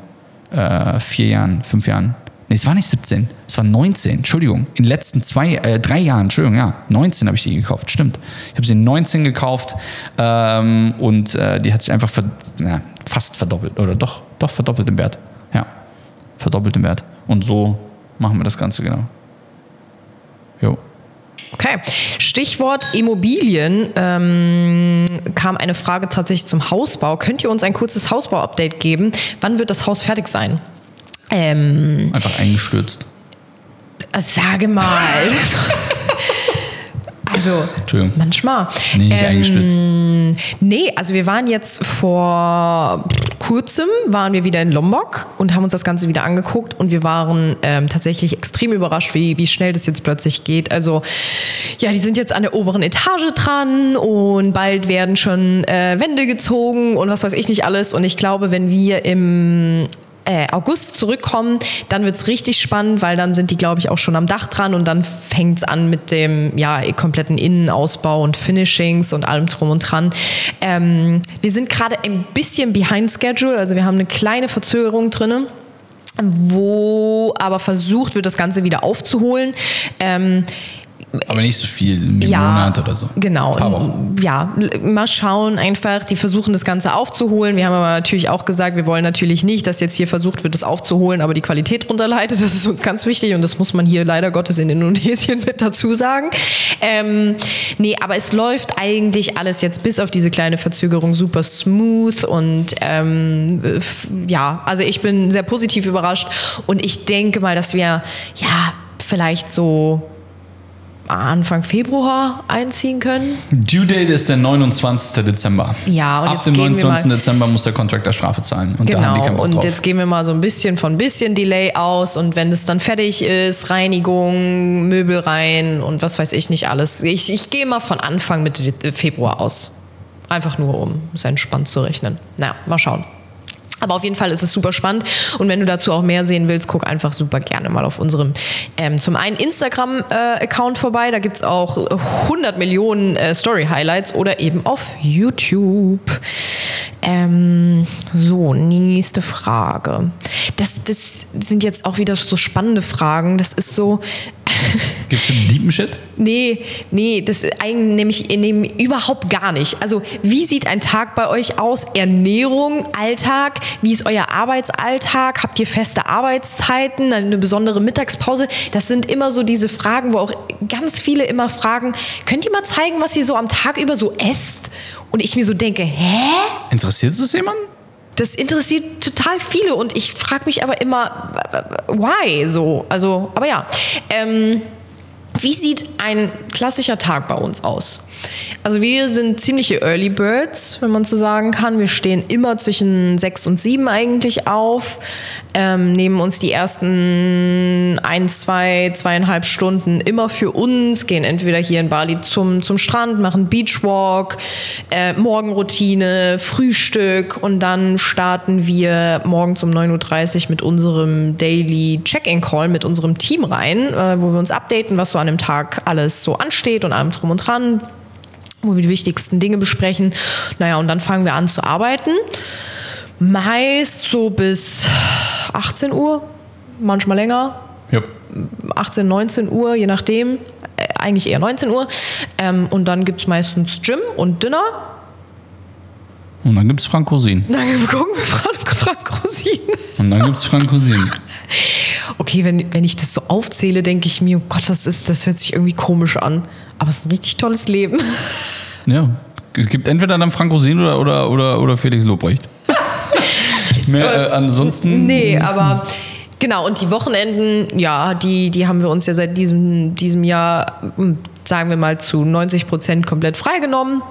äh, vier Jahren, fünf Jahren. Nee, es war nicht 17, es war 19, Entschuldigung. In den letzten zwei, äh, drei Jahren, Entschuldigung, ja, 19 habe ich die gekauft, stimmt. Ich habe sie in 19 gekauft ähm, und äh, die hat sich einfach ver na, fast verdoppelt, oder doch, doch verdoppelt im Wert. Ja, verdoppelt im Wert. Und so machen wir das Ganze genau. Jo. Okay, Stichwort Immobilien. Ähm, kam eine Frage tatsächlich zum Hausbau. Könnt ihr uns ein kurzes Hausbau-Update geben? Wann wird das Haus fertig sein? Ähm, Einfach eingestürzt. Sage mal. Also, manchmal. Nee, nicht ähm, eingestürzt. Nee, also wir waren jetzt vor kurzem, waren wir wieder in Lombok und haben uns das Ganze wieder angeguckt und wir waren ähm, tatsächlich extrem überrascht, wie, wie schnell das jetzt plötzlich geht. Also, ja, die sind jetzt an der oberen Etage dran und bald werden schon äh, Wände gezogen und was weiß ich nicht alles. Und ich glaube, wenn wir im äh, August zurückkommen, dann wird es richtig spannend, weil dann sind die, glaube ich, auch schon am Dach dran und dann fängt es an mit dem ja, kompletten Innenausbau und Finishings und allem drum und dran. Ähm, wir sind gerade ein bisschen behind schedule, also wir haben eine kleine Verzögerung drin wo aber versucht wird, das Ganze wieder aufzuholen. Ähm, aber nicht so viel, im ja, Monat oder so. Genau. Ein paar Wochen. Ja, mal schauen einfach. Die versuchen das Ganze aufzuholen. Wir haben aber natürlich auch gesagt, wir wollen natürlich nicht, dass jetzt hier versucht wird, das aufzuholen, aber die Qualität drunter leidet. Das ist uns ganz wichtig und das muss man hier leider Gottes in Indonesien mit dazu sagen. Ähm, nee, aber es läuft eigentlich alles jetzt bis auf diese kleine Verzögerung super smooth und ähm, ja, also ich bin sehr positiv überrascht und ich denke mal, dass wir ja vielleicht so Anfang Februar einziehen können. Due Date ist der 29. Dezember. Ja, und Ab jetzt dem gehen wir 29. mal- Dezember muss der Contractor Strafe zahlen. Und da haben die Genau, und drauf. jetzt gehen wir mal so ein bisschen von bisschen Delay aus und wenn es dann fertig ist, Reinigung, Möbel rein und was weiß ich nicht alles. Ich, ich gehe mal von Anfang Mitte Februar aus. Einfach nur, um es entspannt zu rechnen. Naja, mal schauen. Aber auf jeden Fall ist es super spannend. Und wenn du dazu auch mehr sehen willst, guck einfach super gerne mal auf unserem ähm, zum einen Instagram-Account vorbei. Da gibt es auch 100 Millionen äh, Story-Highlights oder eben auf YouTube. Ähm, so, nächste Frage. Das, das sind jetzt auch wieder so spannende Fragen. Das ist so, Gibt's den deepen Shit? Nee, nee, das eigentlich nämlich nee, überhaupt gar nicht. Also, wie sieht ein Tag bei euch aus? Ernährung, Alltag? Wie ist euer Arbeitsalltag? Habt ihr feste Arbeitszeiten, eine besondere Mittagspause? Das sind immer so diese Fragen, wo auch ganz viele immer fragen, könnt ihr mal zeigen, was ihr so am Tag über so esst? Und ich mir so denke, hä? Interessiert es jemanden? Das interessiert total viele und ich frage mich aber immer, why so? Also, aber ja. Ähm, wie sieht ein klassischer Tag bei uns aus? Also wir sind ziemliche Early Birds, wenn man so sagen kann. Wir stehen immer zwischen sechs und sieben eigentlich auf, ähm, nehmen uns die ersten ein, zwei, zweieinhalb Stunden immer für uns, gehen entweder hier in Bali zum, zum Strand, machen Beachwalk, äh, Morgenroutine, Frühstück und dann starten wir morgens um 9.30 Uhr mit unserem Daily Check-in-Call mit unserem Team rein, äh, wo wir uns updaten, was so an dem Tag alles so ansteht und allem drum und dran wo wir die wichtigsten Dinge besprechen. Naja, und dann fangen wir an zu arbeiten. Meist so bis 18 Uhr, manchmal länger, Ja. 18, 19 Uhr, je nachdem. Äh, eigentlich eher 19 Uhr. Ähm, und dann gibt es meistens Gym und Dinner. Und dann gibt's Frank Rosin. Dann gucken wir Frank, Frank Rosin. Und dann gibt's Frank Rosin. Okay, wenn, wenn ich das so aufzähle, denke ich mir, oh Gott, was ist das? Hört sich irgendwie komisch an. Aber es ist ein richtig tolles Leben. Ja. Es gibt entweder dann Frank Rosin oder, oder, oder, oder Felix Lobrecht. Mehr, äh, ansonsten. Nee, aber genau, und die Wochenenden, ja, die, die haben wir uns ja seit diesem, diesem Jahr, hm, sagen wir mal, zu 90 Prozent komplett freigenommen.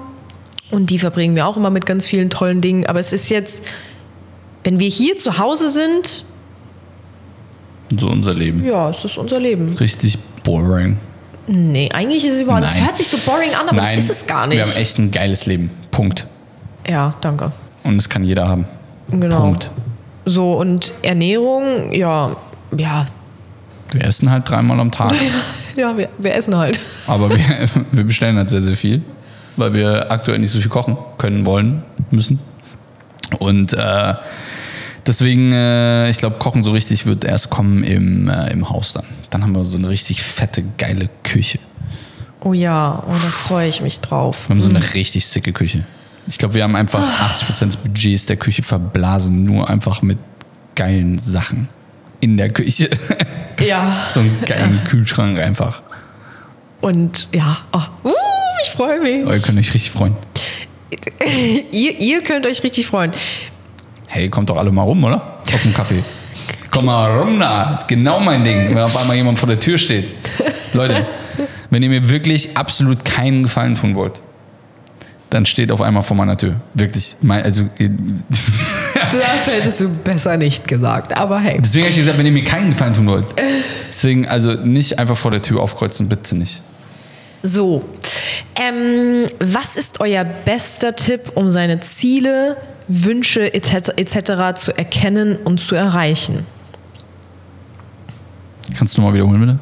Und die verbringen wir auch immer mit ganz vielen tollen Dingen. Aber es ist jetzt, wenn wir hier zu Hause sind, So unser Leben. ja, es ist unser Leben. Richtig boring. Nee, eigentlich ist es überhaupt, das Nein. hört sich so boring an, aber Nein, das ist es gar nicht. Wir haben echt ein geiles Leben. Punkt. ja, danke. Und das kann jeder haben. Genau. Punkt. So, und Ernährung, ja, ja, Wir essen halt dreimal am Tag. ja, wir, wir essen halt. Aber wir, wir bestellen halt sehr, sehr viel, weil wir aktuell nicht so viel kochen können, wollen, müssen. Und äh, deswegen, äh, ich glaube, Kochen so richtig wird erst kommen im, äh, im Haus dann. Dann haben wir so eine richtig fette, geile Küche. Oh ja, oh, da freue ich mich drauf. Wir haben so eine richtig sicke Küche. Ich glaube, wir haben einfach 80% des Budgets der Küche verblasen, nur einfach mit geilen Sachen in der Küche. Ja. so einen geilen Kühlschrank einfach. Und ja, oh, uh, ich freue mich. Oh, ihr könnt euch richtig freuen. Ihr, ihr könnt euch richtig freuen. Hey, kommt doch alle mal rum, oder? Auf dem Kaffee. Komm mal rum da. Genau mein Ding, wenn auf einmal jemand vor der Tür steht. Leute, wenn ihr mir wirklich absolut keinen Gefallen tun wollt, dann steht auf einmal vor meiner Tür. Wirklich. Mein, also, Das hättest du besser nicht gesagt, aber hey. deswegen habe ich gesagt, wenn ihr mir keinen Gefallen tun wollt. Deswegen, also nicht einfach vor der Tür aufkreuzen, bitte nicht. So, ähm, was ist euer bester Tipp, um seine Ziele, Wünsche etc. etc. zu erkennen und zu erreichen? Kannst du mal wiederholen, bitte?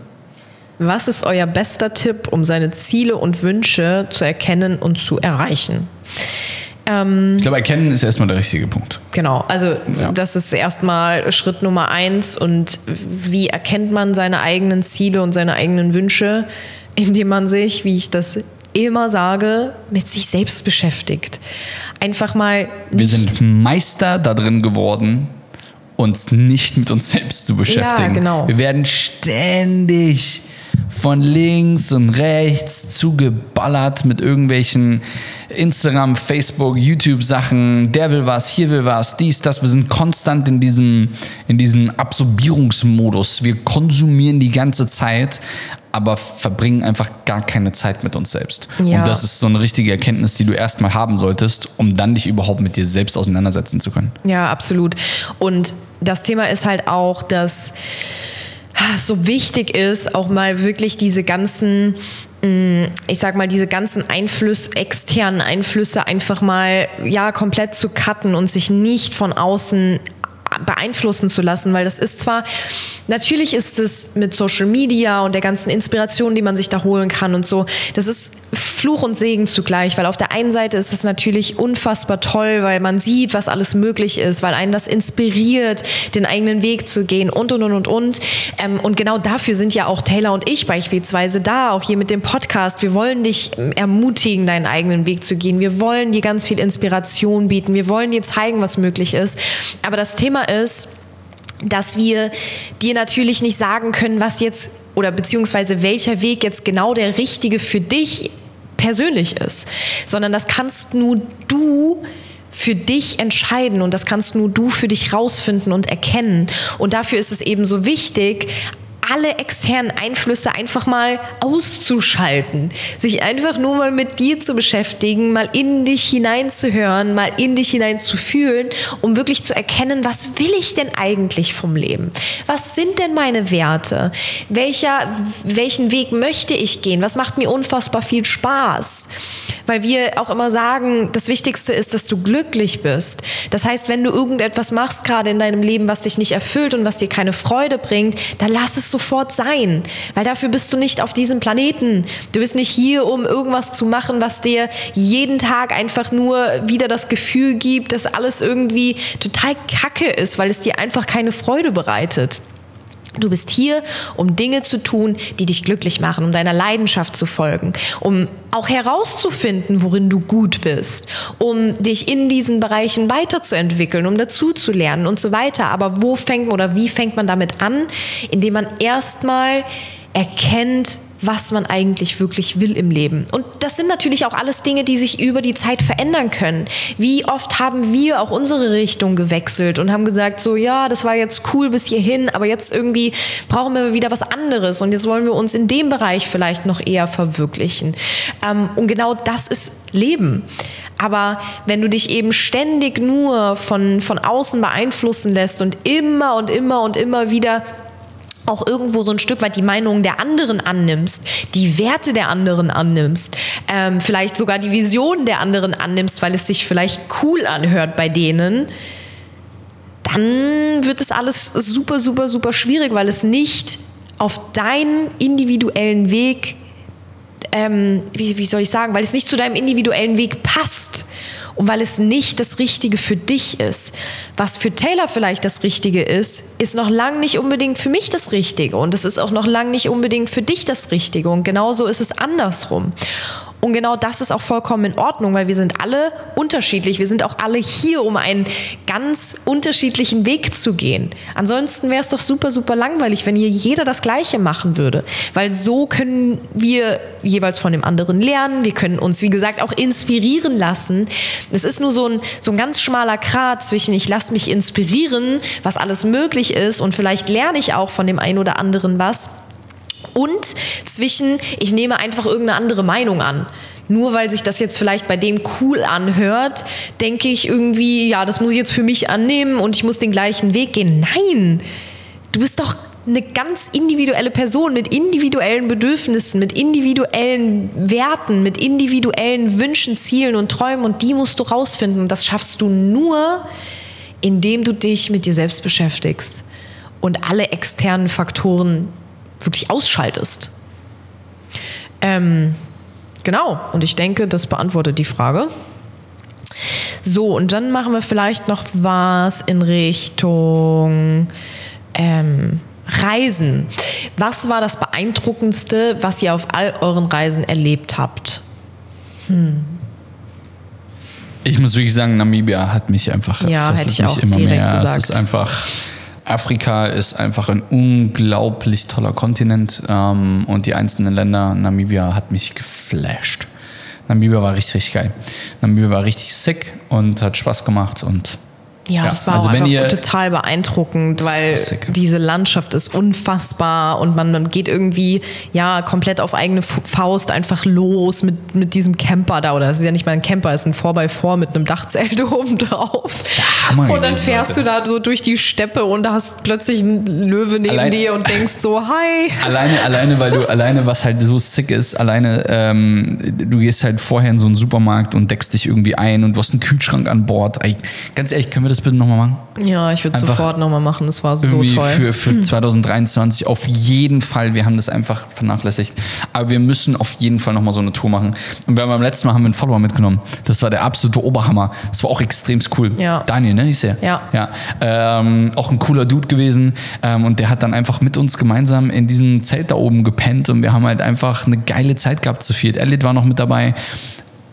Was ist euer bester Tipp, um seine Ziele und Wünsche zu erkennen und zu erreichen? Ähm, Ich glaube, erkennen ist erstmal der richtige Punkt. Genau, also Ja. das ist erstmal Schritt Nummer eins. Und wie erkennt man seine eigenen Ziele und seine eigenen Wünsche, indem man sich, wie ich das immer sage, mit sich selbst beschäftigt. Einfach mal. Wir sind Meister darin geworden, uns nicht mit uns selbst zu beschäftigen. genau. Wir werden ständig von links und rechts zugeballert mit irgendwelchen Instagram, Facebook, YouTube Sachen. Der will was, hier will was, dies, das. Wir sind konstant in diesem, in diesem Absorbierungsmodus. Wir konsumieren die ganze Zeit aber verbringen einfach gar keine Zeit mit uns selbst. Ja. Und das ist so eine richtige Erkenntnis, die du erstmal haben solltest, um dann dich überhaupt mit dir selbst auseinandersetzen zu können. Ja, absolut. Und das Thema ist halt auch, dass ah, es so wichtig ist, auch mal wirklich diese ganzen, mh, ich sag mal, diese ganzen Einflüsse, externen Einflüsse einfach mal, ja, komplett zu cutten und sich nicht von außen beeinflussen zu lassen, weil das ist zwar, natürlich ist es mit Social Media und der ganzen Inspiration, die man sich da holen kann und so, das ist Fluch und Segen zugleich, weil auf der einen Seite ist es natürlich unfassbar toll, weil man sieht, was alles möglich ist, weil einen das inspiriert, den eigenen Weg zu gehen und und und und und. Ähm, und genau dafür sind ja auch Taylor und ich beispielsweise da, auch hier mit dem Podcast. Wir wollen dich ermutigen, deinen eigenen Weg zu gehen. Wir wollen dir ganz viel Inspiration bieten. Wir wollen dir zeigen, was möglich ist. Aber das Thema ist, dass wir dir natürlich nicht sagen können, was jetzt oder beziehungsweise welcher Weg jetzt genau der richtige für dich persönlich ist, sondern das kannst nur du für dich entscheiden und das kannst nur du für dich rausfinden und erkennen. Und dafür ist es eben so wichtig, alle externen Einflüsse einfach mal auszuschalten, sich einfach nur mal mit dir zu beschäftigen, mal in dich hineinzuhören, mal in dich hineinzufühlen, um wirklich zu erkennen, was will ich denn eigentlich vom Leben? Was sind denn meine Werte? Welcher, welchen Weg möchte ich gehen? Was macht mir unfassbar viel Spaß? Weil wir auch immer sagen, das Wichtigste ist, dass du glücklich bist. Das heißt, wenn du irgendetwas machst gerade in deinem Leben, was dich nicht erfüllt und was dir keine Freude bringt, dann lass es sofort sein, weil dafür bist du nicht auf diesem Planeten. Du bist nicht hier, um irgendwas zu machen, was dir jeden Tag einfach nur wieder das Gefühl gibt, dass alles irgendwie total kacke ist, weil es dir einfach keine Freude bereitet. Du bist hier, um Dinge zu tun, die dich glücklich machen, um deiner Leidenschaft zu folgen, um auch herauszufinden, worin du gut bist, um dich in diesen Bereichen weiterzuentwickeln, um dazu zu lernen und so weiter. Aber wo fängt oder wie fängt man damit an? Indem man erstmal erkennt, was man eigentlich wirklich will im Leben. Und das sind natürlich auch alles Dinge, die sich über die Zeit verändern können. Wie oft haben wir auch unsere Richtung gewechselt und haben gesagt, so ja, das war jetzt cool bis hierhin, aber jetzt irgendwie brauchen wir wieder was anderes und jetzt wollen wir uns in dem Bereich vielleicht noch eher verwirklichen. Ähm, und genau das ist Leben. Aber wenn du dich eben ständig nur von, von außen beeinflussen lässt und immer und immer und immer wieder auch irgendwo so ein Stück weit die Meinungen der anderen annimmst, die Werte der anderen annimmst, ähm, vielleicht sogar die Visionen der anderen annimmst, weil es sich vielleicht cool anhört bei denen, dann wird das alles super, super, super schwierig, weil es nicht auf deinen individuellen Weg, ähm, wie, wie soll ich sagen, weil es nicht zu deinem individuellen Weg passt und weil es nicht das Richtige für dich ist. Was für Taylor vielleicht das Richtige ist, ist noch lang nicht unbedingt für mich das Richtige und es ist auch noch lang nicht unbedingt für dich das Richtige und genauso ist es andersrum. Und genau das ist auch vollkommen in Ordnung, weil wir sind alle unterschiedlich. Wir sind auch alle hier, um einen ganz unterschiedlichen Weg zu gehen. Ansonsten wäre es doch super, super langweilig, wenn hier jeder das Gleiche machen würde. Weil so können wir jeweils von dem anderen lernen. Wir können uns, wie gesagt, auch inspirieren lassen. Es ist nur so ein, so ein ganz schmaler Grat zwischen ich lasse mich inspirieren, was alles möglich ist und vielleicht lerne ich auch von dem einen oder anderen was und zwischen, ich nehme einfach irgendeine andere Meinung an. Nur weil sich das jetzt vielleicht bei dem cool anhört, denke ich irgendwie, ja, das muss ich jetzt für mich annehmen und ich muss den gleichen Weg gehen. Nein, du bist doch eine ganz individuelle Person mit individuellen Bedürfnissen, mit individuellen Werten, mit individuellen Wünschen, Zielen und Träumen und die musst du rausfinden. Das schaffst du nur, indem du dich mit dir selbst beschäftigst und alle externen Faktoren wirklich ausschaltest. Ähm, genau, und ich denke, das beantwortet die Frage. So, und dann machen wir vielleicht noch was in Richtung ähm, Reisen. Was war das Beeindruckendste, was ihr auf all euren Reisen erlebt habt? Hm. Ich muss wirklich sagen, Namibia hat mich einfach ja, hätte ich auch immer direkt mehr. Gesagt. Es ist einfach Afrika ist einfach ein unglaublich toller Kontinent ähm, und die einzelnen Länder, Namibia hat mich geflasht. Namibia war richtig, richtig geil. Namibia war richtig sick und hat Spaß gemacht und Ja, das war also auch ihr, total beeindruckend, weil diese Landschaft ist unfassbar und man, man geht irgendwie ja komplett auf eigene Faust einfach los mit, mit diesem Camper da. Oder es ist ja nicht mal ein Camper, es ist ein 4x4 mit einem Dachzelt oben drauf. Und dann fährst Leute. du da so durch die Steppe und hast plötzlich einen Löwe neben Allein- dir und denkst so, hi. Alleine, alleine, weil du, alleine, was halt so sick ist, alleine, ähm, du gehst halt vorher in so einen Supermarkt und deckst dich irgendwie ein und du hast einen Kühlschrank an Bord. Ey, ganz ehrlich, können wir das bitte nochmal machen? Ja, ich würde es sofort nochmal machen, das war so irgendwie toll. für, für 2023 auf jeden Fall. Wir haben das einfach vernachlässigt. Aber wir müssen auf jeden Fall nochmal so eine Tour machen. Und wir haben beim letzten Mal haben wir einen Follower mitgenommen. Das war der absolute Oberhammer. Das war auch extrem cool. Ja. Daniel, ne? Hieß er? Ja. ja. Ähm, auch ein cooler Dude gewesen. Ähm, und der hat dann einfach mit uns gemeinsam in diesem Zelt da oben gepennt. Und wir haben halt einfach eine geile Zeit gehabt zu viert. Elliot war noch mit dabei.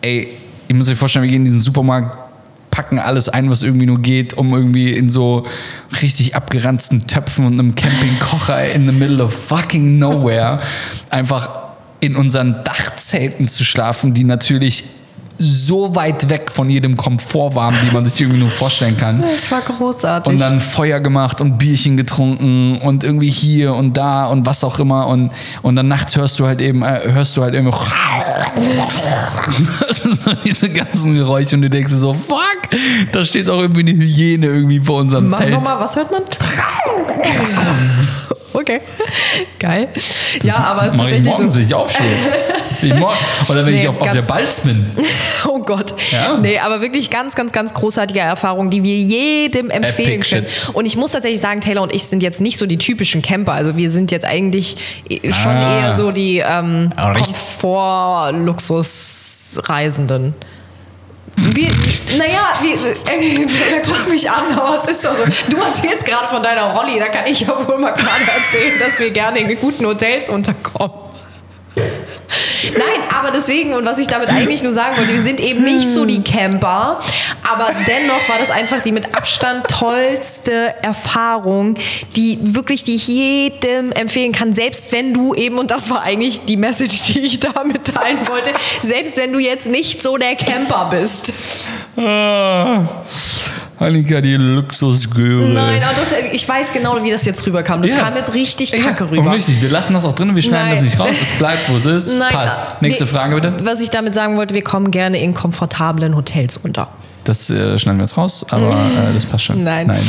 Ey, ich muss euch vorstellen, wir gehen in diesen Supermarkt, packen alles ein, was irgendwie nur geht, um irgendwie in so richtig abgeranzten Töpfen und einem Campingkocher in the middle of fucking nowhere einfach in unseren Dachzelten zu schlafen, die natürlich so weit weg von jedem Komfort waren, die man sich irgendwie nur vorstellen kann. Das war großartig. Und dann Feuer gemacht und Bierchen getrunken und irgendwie hier und da und was auch immer. Und, und dann nachts hörst du halt eben, äh, hörst du halt eben diese ganzen Geräusche und du denkst dir so, fuck, da steht auch irgendwie eine Hyäne irgendwie vor unserem Mach Zelt. nochmal, was hört man? Okay, geil. ja, aber es ist Mach ich tatsächlich morgens, so. wenn ich aufstehe. Wenn ich oder wenn Nee, ich auf, auf der Balz bin. Oh Gott. Ja? Nee, aber wirklich ganz, ganz, ganz großartige Erfahrung, die wir jedem empfehlen Epic können. shit. Und ich muss tatsächlich sagen, Taylor und ich sind jetzt nicht so die typischen Camper. Also wir sind jetzt eigentlich schon Ah. eher so die ähm. Komfort-Luxus-Reisenden. Wie, naja, wie, äh, Taylor guckt mich an, aber es ist doch so. Du erzählst gerade von deiner Rolli, da kann ich ja wohl mal gerade erzählen, dass wir gerne in guten Hotels unterkommen. Nein, aber deswegen, und was ich damit eigentlich nur sagen wollte, wir sind eben nicht so die Camper, aber dennoch war das einfach die mit Abstand tollste Erfahrung, die wirklich, die ich jedem empfehlen kann, selbst wenn du eben, und das war eigentlich die Message, die ich da mitteilen wollte, selbst wenn du jetzt nicht so der Camper bist. Annika, die Luxusgöre. Nein, aber das, ich weiß genau, wie das jetzt rüberkam. Das Ja. kam jetzt richtig Ja, kacke Und rüber. richtig, wir lassen das auch drin, wir schneiden Nein. das nicht raus, es bleibt, wo es ist. Nein, Passt. Nächste wir- Frage bitte. Was ich damit sagen wollte, wir kommen gerne in komfortablen Hotels unter. Das äh, schneiden wir jetzt raus, aber äh, das passt schon. Nein. Nein.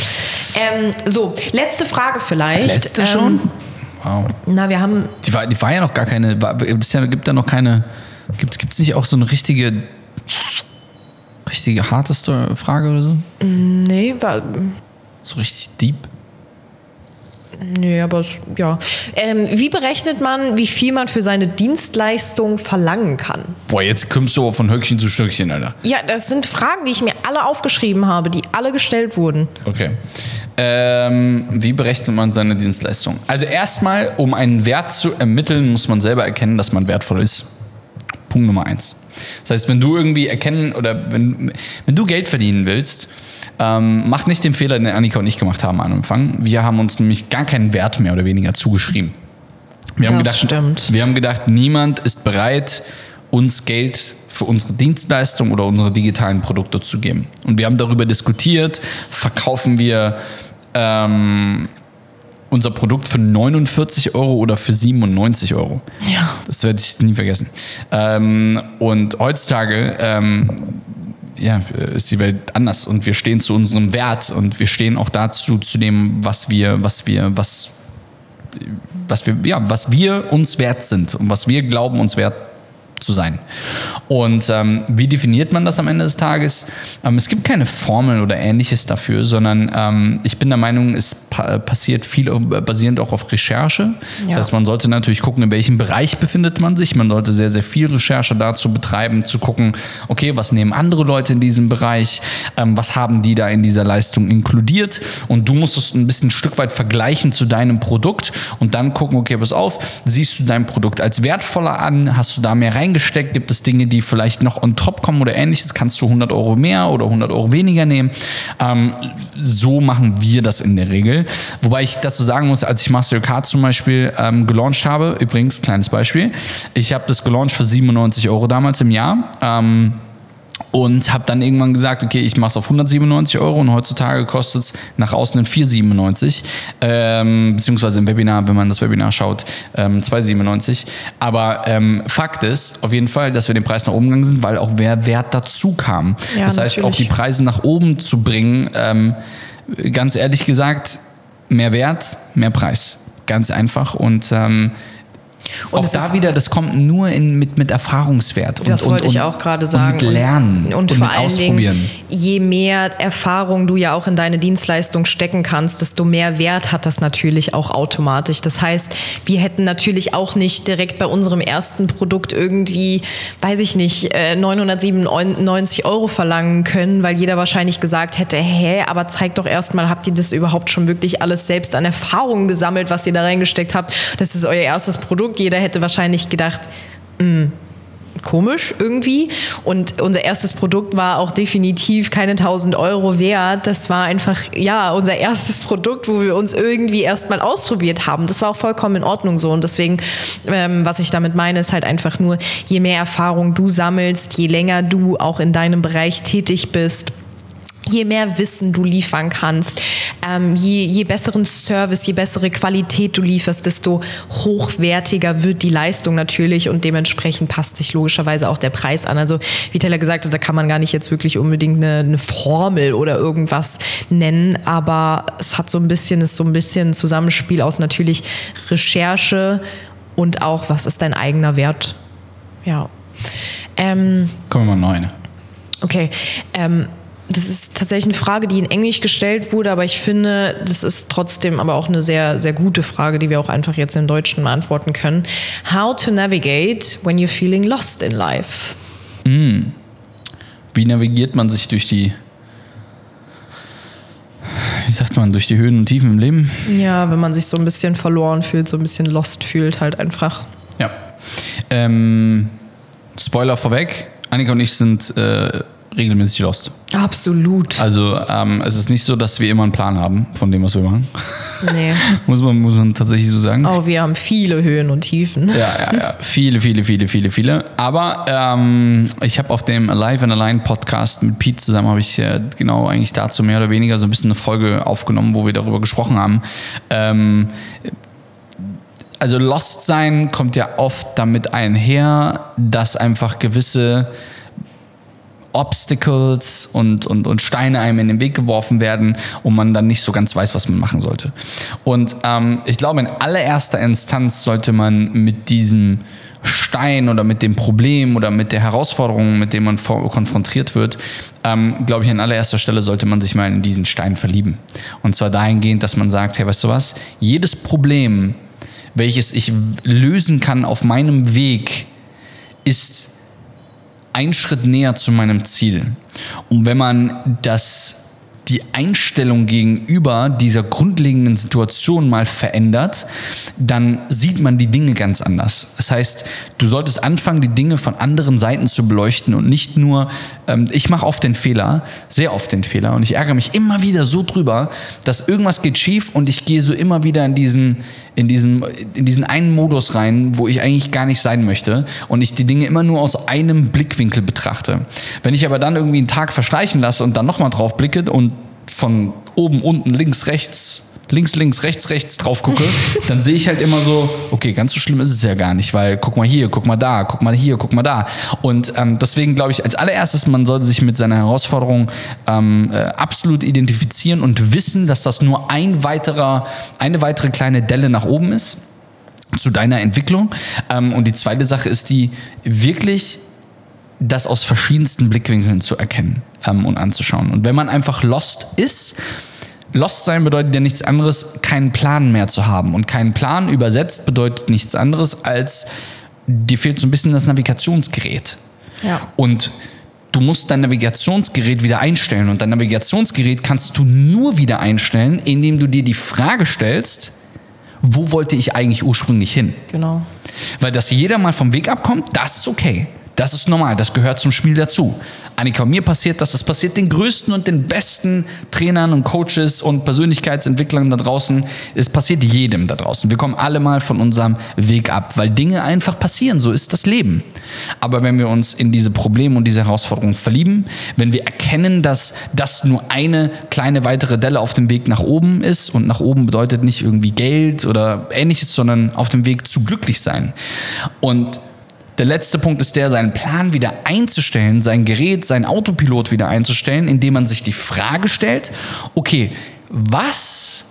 Ähm, so, letzte Frage vielleicht. Letzte Ähm, schon? Wow. Na, wir haben. Die war, die war ja noch gar keine. War, bisher gibt da noch keine. Gibt es nicht auch so eine richtige. Richtige harte Frage oder so? Nee, war, So richtig deep? nee aber es, ja. Ähm, wie berechnet man, wie viel man für seine Dienstleistung verlangen kann? Boah, jetzt kommst du aber von Höckchen zu Stöckchen, Alter. Ja, das sind Fragen, die ich mir alle aufgeschrieben habe, die alle gestellt wurden. Okay. Ähm, wie berechnet man seine Dienstleistung? Also erstmal, um einen Wert zu ermitteln, muss man selber erkennen, dass man wertvoll ist. Punkt Nummer eins. Das heißt, wenn du irgendwie erkennen oder wenn, wenn du Geld verdienen willst, ähm, mach nicht den Fehler, den Annika und ich gemacht haben am Anfang. Wir haben uns nämlich gar keinen Wert mehr oder weniger zugeschrieben. Wir haben Das gedacht, stimmt. Wir haben gedacht, niemand ist bereit, uns Geld für unsere Dienstleistung oder unsere digitalen Produkte zu geben. Und wir haben darüber diskutiert, verkaufen wir ähm, unser Produkt für 49 Euro oder für 97 Euro. Ja. Das werde ich nie vergessen. Ähm, und heutzutage ähm, ja, ist die Welt anders und wir stehen zu unserem Wert und wir stehen auch dazu zu dem, was wir, was wir, was, was wir, ja, was wir uns wert sind und was wir glauben, uns wert zu sein. Und ähm, wie definiert man das am Ende des Tages? Ähm, es gibt keine Formel oder ähnliches dafür, sondern ähm, ich bin der Meinung, es pa passiert viel basierend auch auf Recherche. Das Ja. heißt, man sollte natürlich gucken, in welchem Bereich befindet man sich. Man sollte sehr, sehr viel Recherche dazu betreiben, zu gucken, okay, was nehmen andere Leute in diesem Bereich, ähm, was haben die da in dieser Leistung inkludiert und du musst es ein bisschen ein Stück weit vergleichen zu deinem Produkt und dann gucken, okay, pass auf, siehst du dein Produkt als wertvoller an, hast du da mehr reingesteckt, gibt es Dinge, die vielleicht noch on top kommen oder ähnliches, kannst du 100 Euro mehr oder 100 Euro weniger nehmen. Ähm, so machen wir das in der Regel. Wobei ich dazu sagen muss, als ich Master Card zum Beispiel ähm, gelauncht habe, übrigens, kleines Beispiel, ich habe das gelauncht für 97 Euro damals im Jahr. Ähm, Und habe dann irgendwann gesagt, okay, ich mache es auf 197 Euro und heutzutage kostet es nach außen 497, ähm, beziehungsweise im Webinar, wenn man das Webinar schaut, ähm, 297. Aber ähm, Fakt ist auf jeden Fall, dass wir den Preis nach oben gegangen sind, weil auch mehr Wert dazu kam. Ja, das heißt, auch natürlich. die Preise nach oben zu bringen, ähm, ganz ehrlich gesagt, mehr Wert, mehr Preis. Ganz einfach und ähm, Und auch da ist- wieder, das kommt nur in, mit, mit Erfahrungswert. Und, Das und, wollte ich und, auch gerade sagen. Und mit Lernen und, und, vor mit allen Ausprobieren. Dingen, je mehr Erfahrung du ja auch in deine Dienstleistung stecken kannst, desto mehr Wert hat das natürlich auch automatisch. Das heißt, wir hätten natürlich auch nicht direkt bei unserem ersten Produkt irgendwie, weiß ich nicht, äh, 997 Euro verlangen können, weil jeder wahrscheinlich gesagt hätte, hä, aber zeigt doch erstmal, habt ihr das überhaupt schon wirklich alles selbst an Erfahrungen gesammelt, was ihr da reingesteckt habt? Das ist euer erstes Produkt. Jeder hätte wahrscheinlich gedacht, komisch irgendwie. Und unser erstes Produkt war auch definitiv keine 1000 Euro wert. Das war einfach, ja, unser erstes Produkt, wo wir uns irgendwie erstmal ausprobiert haben. Das war auch vollkommen in Ordnung so. Und deswegen, ähm, was ich damit meine, ist halt einfach nur, je mehr Erfahrung du sammelst, je länger du auch in deinem Bereich tätig bist, je mehr Wissen du liefern kannst, ähm, je, je besseren Service, je bessere Qualität du lieferst, desto hochwertiger wird die Leistung natürlich und dementsprechend passt sich logischerweise auch der Preis an. Also wie Teller gesagt hat, da kann man gar nicht jetzt wirklich unbedingt eine, eine Formel oder irgendwas nennen, aber es hat so ein bisschen, ist so ein bisschen ein Zusammenspiel aus natürlich Recherche und auch, was ist dein eigener Wert? Ja. Ähm, Kommen wir mal neun. Okay. Ähm, das ist tatsächlich eine Frage, die in Englisch gestellt wurde, aber ich finde, das ist trotzdem aber auch eine sehr, sehr gute Frage, die wir auch einfach jetzt im Deutschen beantworten können. How to navigate when you're feeling lost in life? Wie navigiert man sich durch die, wie sagt man, durch die Höhen und Tiefen im Leben? Ja, wenn man sich so ein bisschen verloren fühlt, so ein bisschen lost fühlt, halt einfach. Ja. Ähm, Spoiler vorweg, Annika und ich sind äh, regelmäßig lost. Absolut. Also ähm, es ist nicht so, dass wir immer einen Plan haben von dem, was wir machen. Nee. muss, man, muss man tatsächlich so sagen. Auch wir haben viele Höhen und Tiefen. Ja, ja, ja. Viele, viele, viele, viele, viele. Aber ähm, ich habe auf dem Alive and Align Podcast mit Pete zusammen, habe ich äh, genau eigentlich dazu mehr oder weniger so ein bisschen eine Folge aufgenommen, wo wir darüber gesprochen haben. Ähm, also Lost sein kommt ja oft damit einher, dass einfach gewisse Obstacles und, und, und Steine einem in den Weg geworfen werden und man dann nicht so ganz weiß, was man machen sollte. Und ähm, ich glaube, in allererster Instanz sollte man mit diesem Stein oder mit dem Problem oder mit der Herausforderung, mit dem man konfrontiert wird, ähm, glaube ich, an allererster Stelle sollte man sich mal in diesen Stein verlieben. Und zwar dahingehend, dass man sagt, hey, weißt du was, jedes Problem, welches ich lösen kann auf meinem Weg, ist ein Schritt näher zu meinem Ziel. Und wenn man das die Einstellung gegenüber dieser grundlegenden Situation mal verändert, dann sieht man die Dinge ganz anders. Das heißt, du solltest anfangen, die Dinge von anderen Seiten zu beleuchten und nicht nur, ähm, ich mache oft den Fehler, sehr oft den Fehler und ich ärgere mich immer wieder so drüber, dass irgendwas geht schief und ich gehe so immer wieder in diesen, in diesen, in diesen einen Modus rein, wo ich eigentlich gar nicht sein möchte und ich die Dinge immer nur aus einem Blickwinkel betrachte. Wenn ich aber dann irgendwie einen Tag verstreichen lasse und dann nochmal drauf blicke und von oben, unten, links, rechts, links, links, rechts, rechts drauf gucke, dann sehe ich halt immer so, okay, ganz so schlimm ist es ja gar nicht, weil guck mal hier, guck mal da, guck mal hier, guck mal da. Und ähm, deswegen glaube ich, als allererstes, man sollte sich mit seiner Herausforderung ähm, äh, absolut identifizieren und wissen, dass das nur ein weiterer, eine weitere kleine Delle nach oben ist zu deiner Entwicklung. Ähm, und die zweite Sache ist die, wirklich das aus verschiedensten Blickwinkeln zu erkennen ähm, und anzuschauen. Und wenn man einfach lost ist, lost sein bedeutet ja nichts anderes, keinen Plan mehr zu haben. Und keinen Plan übersetzt bedeutet nichts anderes als, dir fehlt so ein bisschen das Navigationsgerät. Ja. Und du musst dein Navigationsgerät wieder einstellen. Und dein Navigationsgerät kannst du nur wieder einstellen, indem du dir die Frage stellst, wo wollte ich eigentlich ursprünglich hin? Genau. Weil dass jeder mal vom Weg abkommt, das ist okay. Das ist normal, das gehört zum Spiel dazu. Annika, mir passiert das, das passiert den größten und den besten Trainern und Coaches und Persönlichkeitsentwicklern da draußen. Es passiert jedem da draußen. Wir kommen alle mal von unserem Weg ab, weil Dinge einfach passieren. So ist das Leben. Aber wenn wir uns in diese Probleme und diese Herausforderungen verlieben, wenn wir erkennen, dass das nur eine kleine weitere Delle auf dem Weg nach oben ist und nach oben bedeutet nicht irgendwie Geld oder ähnliches, sondern auf dem Weg zu glücklich sein. Und der letzte Punkt ist der, seinen Plan wieder einzustellen, sein Gerät, sein Autopilot wieder einzustellen, indem man sich die Frage stellt, okay, was,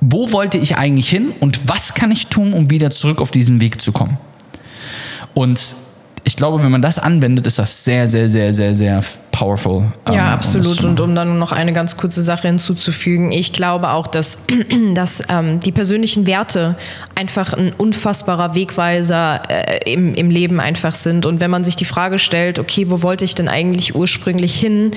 wo wollte ich eigentlich hin und was kann ich tun, um wieder zurück auf diesen Weg zu kommen? Und ich glaube, wenn man das anwendet, ist das sehr, sehr, sehr, sehr, sehr powerful. Ja, ähm, absolut. um Und um dann noch eine ganz kurze Sache hinzuzufügen, ich glaube auch, dass, dass ähm, die persönlichen Werte einfach ein unfassbarer Wegweiser äh, im, im Leben einfach sind. Und wenn man sich die Frage stellt, okay, wo wollte ich denn eigentlich ursprünglich hin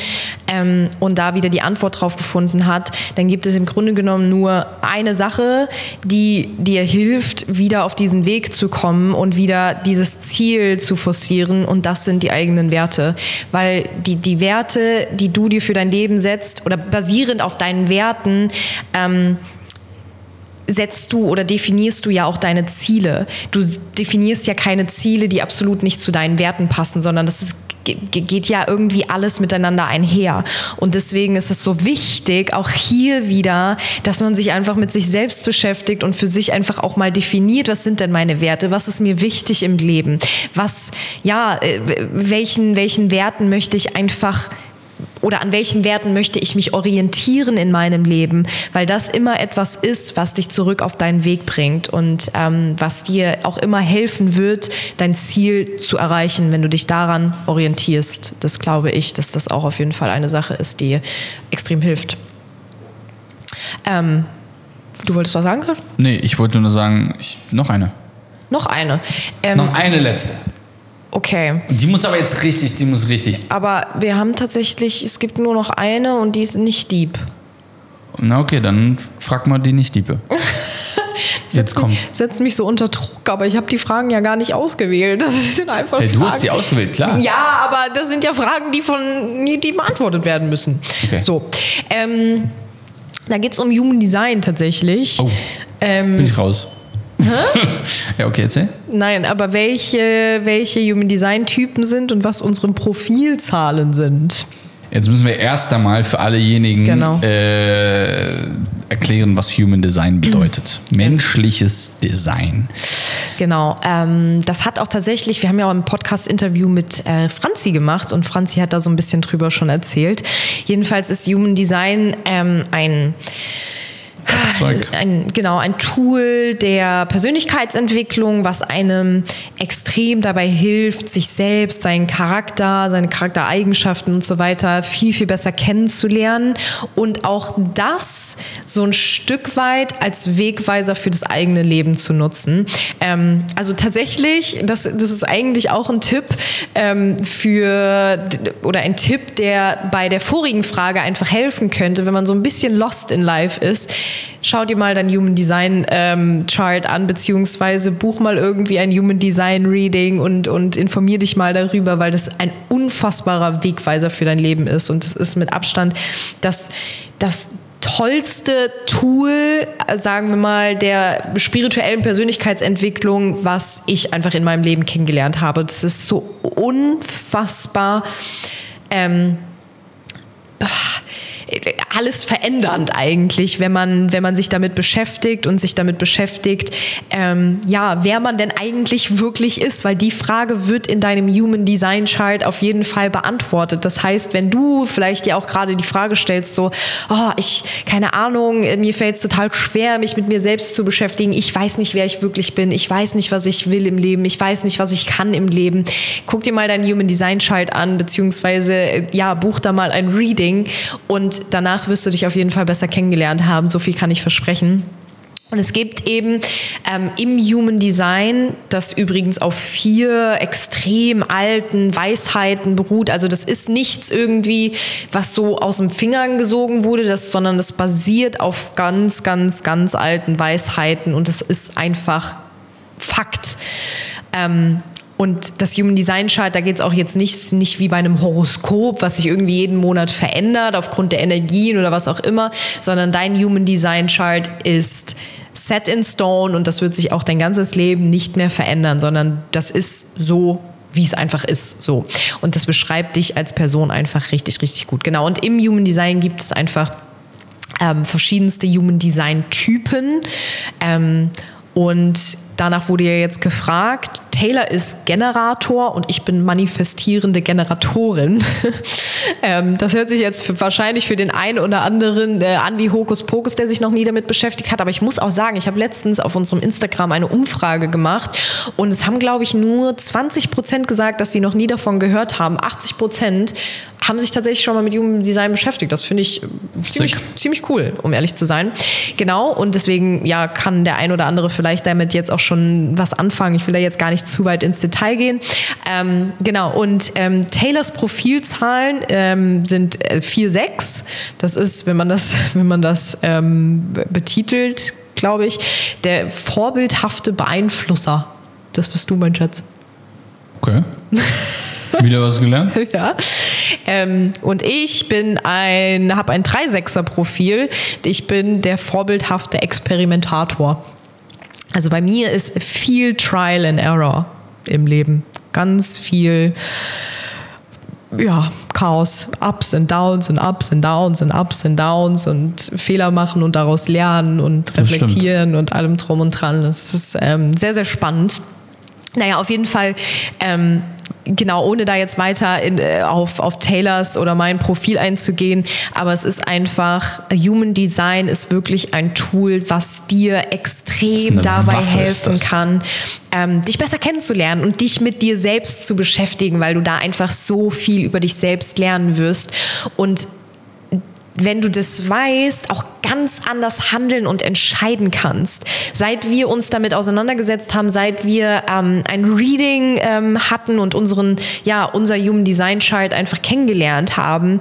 ähm, und da wieder die Antwort drauf gefunden hat, dann gibt es im Grunde genommen nur eine Sache, die dir hilft, wieder auf diesen Weg zu kommen und wieder dieses Ziel zu forcieren. Und das sind die eigenen Werte. Weil die, die Werte, die du dir für dein Leben setzt oder basierend auf deinen Werten, ähm, setzt du oder definierst du ja auch deine Ziele. Du definierst ja keine Ziele, die absolut nicht zu deinen Werten passen, sondern das ist geht ja irgendwie alles miteinander einher. Und deswegen ist es so wichtig, auch hier wieder, dass man sich einfach mit sich selbst beschäftigt und für sich einfach auch mal definiert, was sind denn meine Werte, was ist mir wichtig im Leben, was, ja, äh, welchen, welchen Werten möchte ich einfach oder an welchen Werten möchte ich mich orientieren in meinem Leben, weil das immer etwas ist, was dich zurück auf deinen Weg bringt und ähm, was dir auch immer helfen wird, dein Ziel zu erreichen, wenn du dich daran orientierst. Das glaube ich, dass das auch auf jeden Fall eine Sache ist, die extrem hilft. Ähm, du wolltest was sagen? Nee, ich wollte nur sagen, ich, noch eine. Noch eine. Ähm, Noch eine letzte. Okay. Die muss aber jetzt richtig, die muss richtig. Aber wir haben tatsächlich, es gibt nur noch eine und die ist nicht deep. Na okay, dann frag mal die Nicht-Diepe. Jetzt kommt. Setzt mich so unter Druck, aber ich habe die Fragen ja gar nicht ausgewählt. Das sind einfach Hey, du Fragen. hast die ausgewählt, klar. Ja, aber das sind ja Fragen, die von die beantwortet werden müssen. Okay. So. Ähm, da geht es um Human Design tatsächlich. Oh. Ähm, Bin ich raus. ja, okay, erzähl. nein, aber welche, welche Human Design Typen sind und was unsere Profilzahlen sind. Jetzt müssen wir erst einmal für allejenigen Genau. äh, erklären, was Human Design bedeutet. Menschliches Design. Genau, ähm, das hat auch tatsächlich, wir haben ja auch ein Podcast-Interview mit äh, Franzi gemacht und Franzi hat da so ein bisschen drüber schon erzählt. Jedenfalls ist Human Design ähm, ein Werkzeug. ein, genau, ein Tool der Persönlichkeitsentwicklung, was einem extrem dabei hilft, sich selbst, seinen Charakter, seine Charaktereigenschaften und so weiter viel, viel besser kennenzulernen und auch das so ein Stück weit als Wegweiser für das eigene Leben zu nutzen. Ähm, also tatsächlich, das, das ist eigentlich auch ein Tipp ähm, für, oder ein Tipp, der bei der vorigen Frage einfach helfen könnte, wenn man so ein bisschen lost in life ist. Schau dir mal dein Human Design ähm, Chart an, beziehungsweise buch mal irgendwie ein Human Design Reading und, und informier dich mal darüber, weil das ein unfassbarer Wegweiser für dein Leben ist. Und das ist mit Abstand das, das tollste Tool, sagen wir mal, der spirituellen Persönlichkeitsentwicklung, was ich einfach in meinem Leben kennengelernt habe. Das ist so unfassbar. Ähm, alles verändernd eigentlich, wenn man, wenn man sich damit beschäftigt und sich damit beschäftigt, ähm, ja, wer man denn eigentlich wirklich ist, weil die Frage wird in deinem Human Design Chart auf jeden Fall beantwortet. Das heißt, wenn du vielleicht dir auch gerade die Frage stellst, so, oh, ich, keine Ahnung, mir fällt es total schwer, mich mit mir selbst zu beschäftigen, ich weiß nicht, wer ich wirklich bin, ich weiß nicht, was ich will im Leben, ich weiß nicht, was ich kann im Leben. Guck dir mal dein Human Design Chart an, beziehungsweise, äh, ja, buch da mal ein Reading und danach wirst du dich auf jeden Fall besser kennengelernt haben. So viel kann ich versprechen. Und es gibt eben ähm, im Human Design, das übrigens auf vier extrem alten Weisheiten beruht. Also das ist nichts irgendwie, was so aus dem Fingern gesogen wurde, das, sondern das basiert auf ganz, ganz, ganz alten Weisheiten und das ist einfach Fakt. Ähm, Und das Human Design Chart, da geht es auch jetzt nicht, nicht wie bei einem Horoskop, was sich irgendwie jeden Monat verändert aufgrund der Energien oder was auch immer, sondern dein Human Design Chart ist set in stone und das wird sich auch dein ganzes Leben nicht mehr verändern, sondern das ist so, wie es einfach ist. So. Und das beschreibt dich als Person einfach richtig, richtig gut. Genau. Und im Human Design gibt es einfach ähm, verschiedenste Human Design Typen. Ähm, und danach wurde ja jetzt gefragt, Taylor ist Generator und ich bin manifestierende Generatorin. ähm, das hört sich jetzt für, wahrscheinlich für den einen oder anderen äh, an wie Hokuspokus, der sich noch nie damit beschäftigt hat. Aber ich muss auch sagen, ich habe letztens auf unserem Instagram eine Umfrage gemacht und es haben, glaube ich, nur 20 Prozent gesagt, dass sie noch nie davon gehört haben. 80 Prozent haben sich tatsächlich schon mal mit Human Design beschäftigt. Das finde ich ziemlich, ziemlich cool, um ehrlich zu sein. Genau, und deswegen ja, kann der ein oder andere vielleicht damit jetzt auch schon was anfangen. Ich will da jetzt gar nicht zu weit ins Detail gehen. Ähm, genau, und ähm, Taylors Profilzahlen ähm, sind 4,6. Äh, das ist, wenn man das, wenn man das ähm, betitelt, glaube ich, der vorbildhafte Beeinflusser. Das bist du, mein Schatz. Okay. Wieder was gelernt? ja. Ähm, und ich bin ein, habe ein 3-6er-Profil. Ich bin der vorbildhafte Experimentator. Also bei mir ist viel Trial and Error im Leben. Ganz viel ja, Chaos, Ups and Downs und Ups and Downs und Ups and Downs und Fehler machen und daraus lernen und reflektieren und allem drum und dran. Das ist ähm, sehr, sehr spannend. Naja, auf jeden Fall ähm, genau, ohne da jetzt weiter in, äh, auf, auf Taylors oder mein Profil einzugehen, aber es ist einfach, Human Design ist wirklich ein Tool, was dir extrem dabei Waffe helfen kann, ähm, dich besser kennenzulernen und dich mit dir selbst zu beschäftigen, weil du da einfach so viel über dich selbst lernen wirst. Und wenn du das weißt, auch ganz anders handeln und entscheiden kannst. Seit wir uns damit auseinandergesetzt haben, seit wir ähm, ein Reading ähm, hatten und unseren, ja, unser Human Design Chart einfach kennengelernt haben,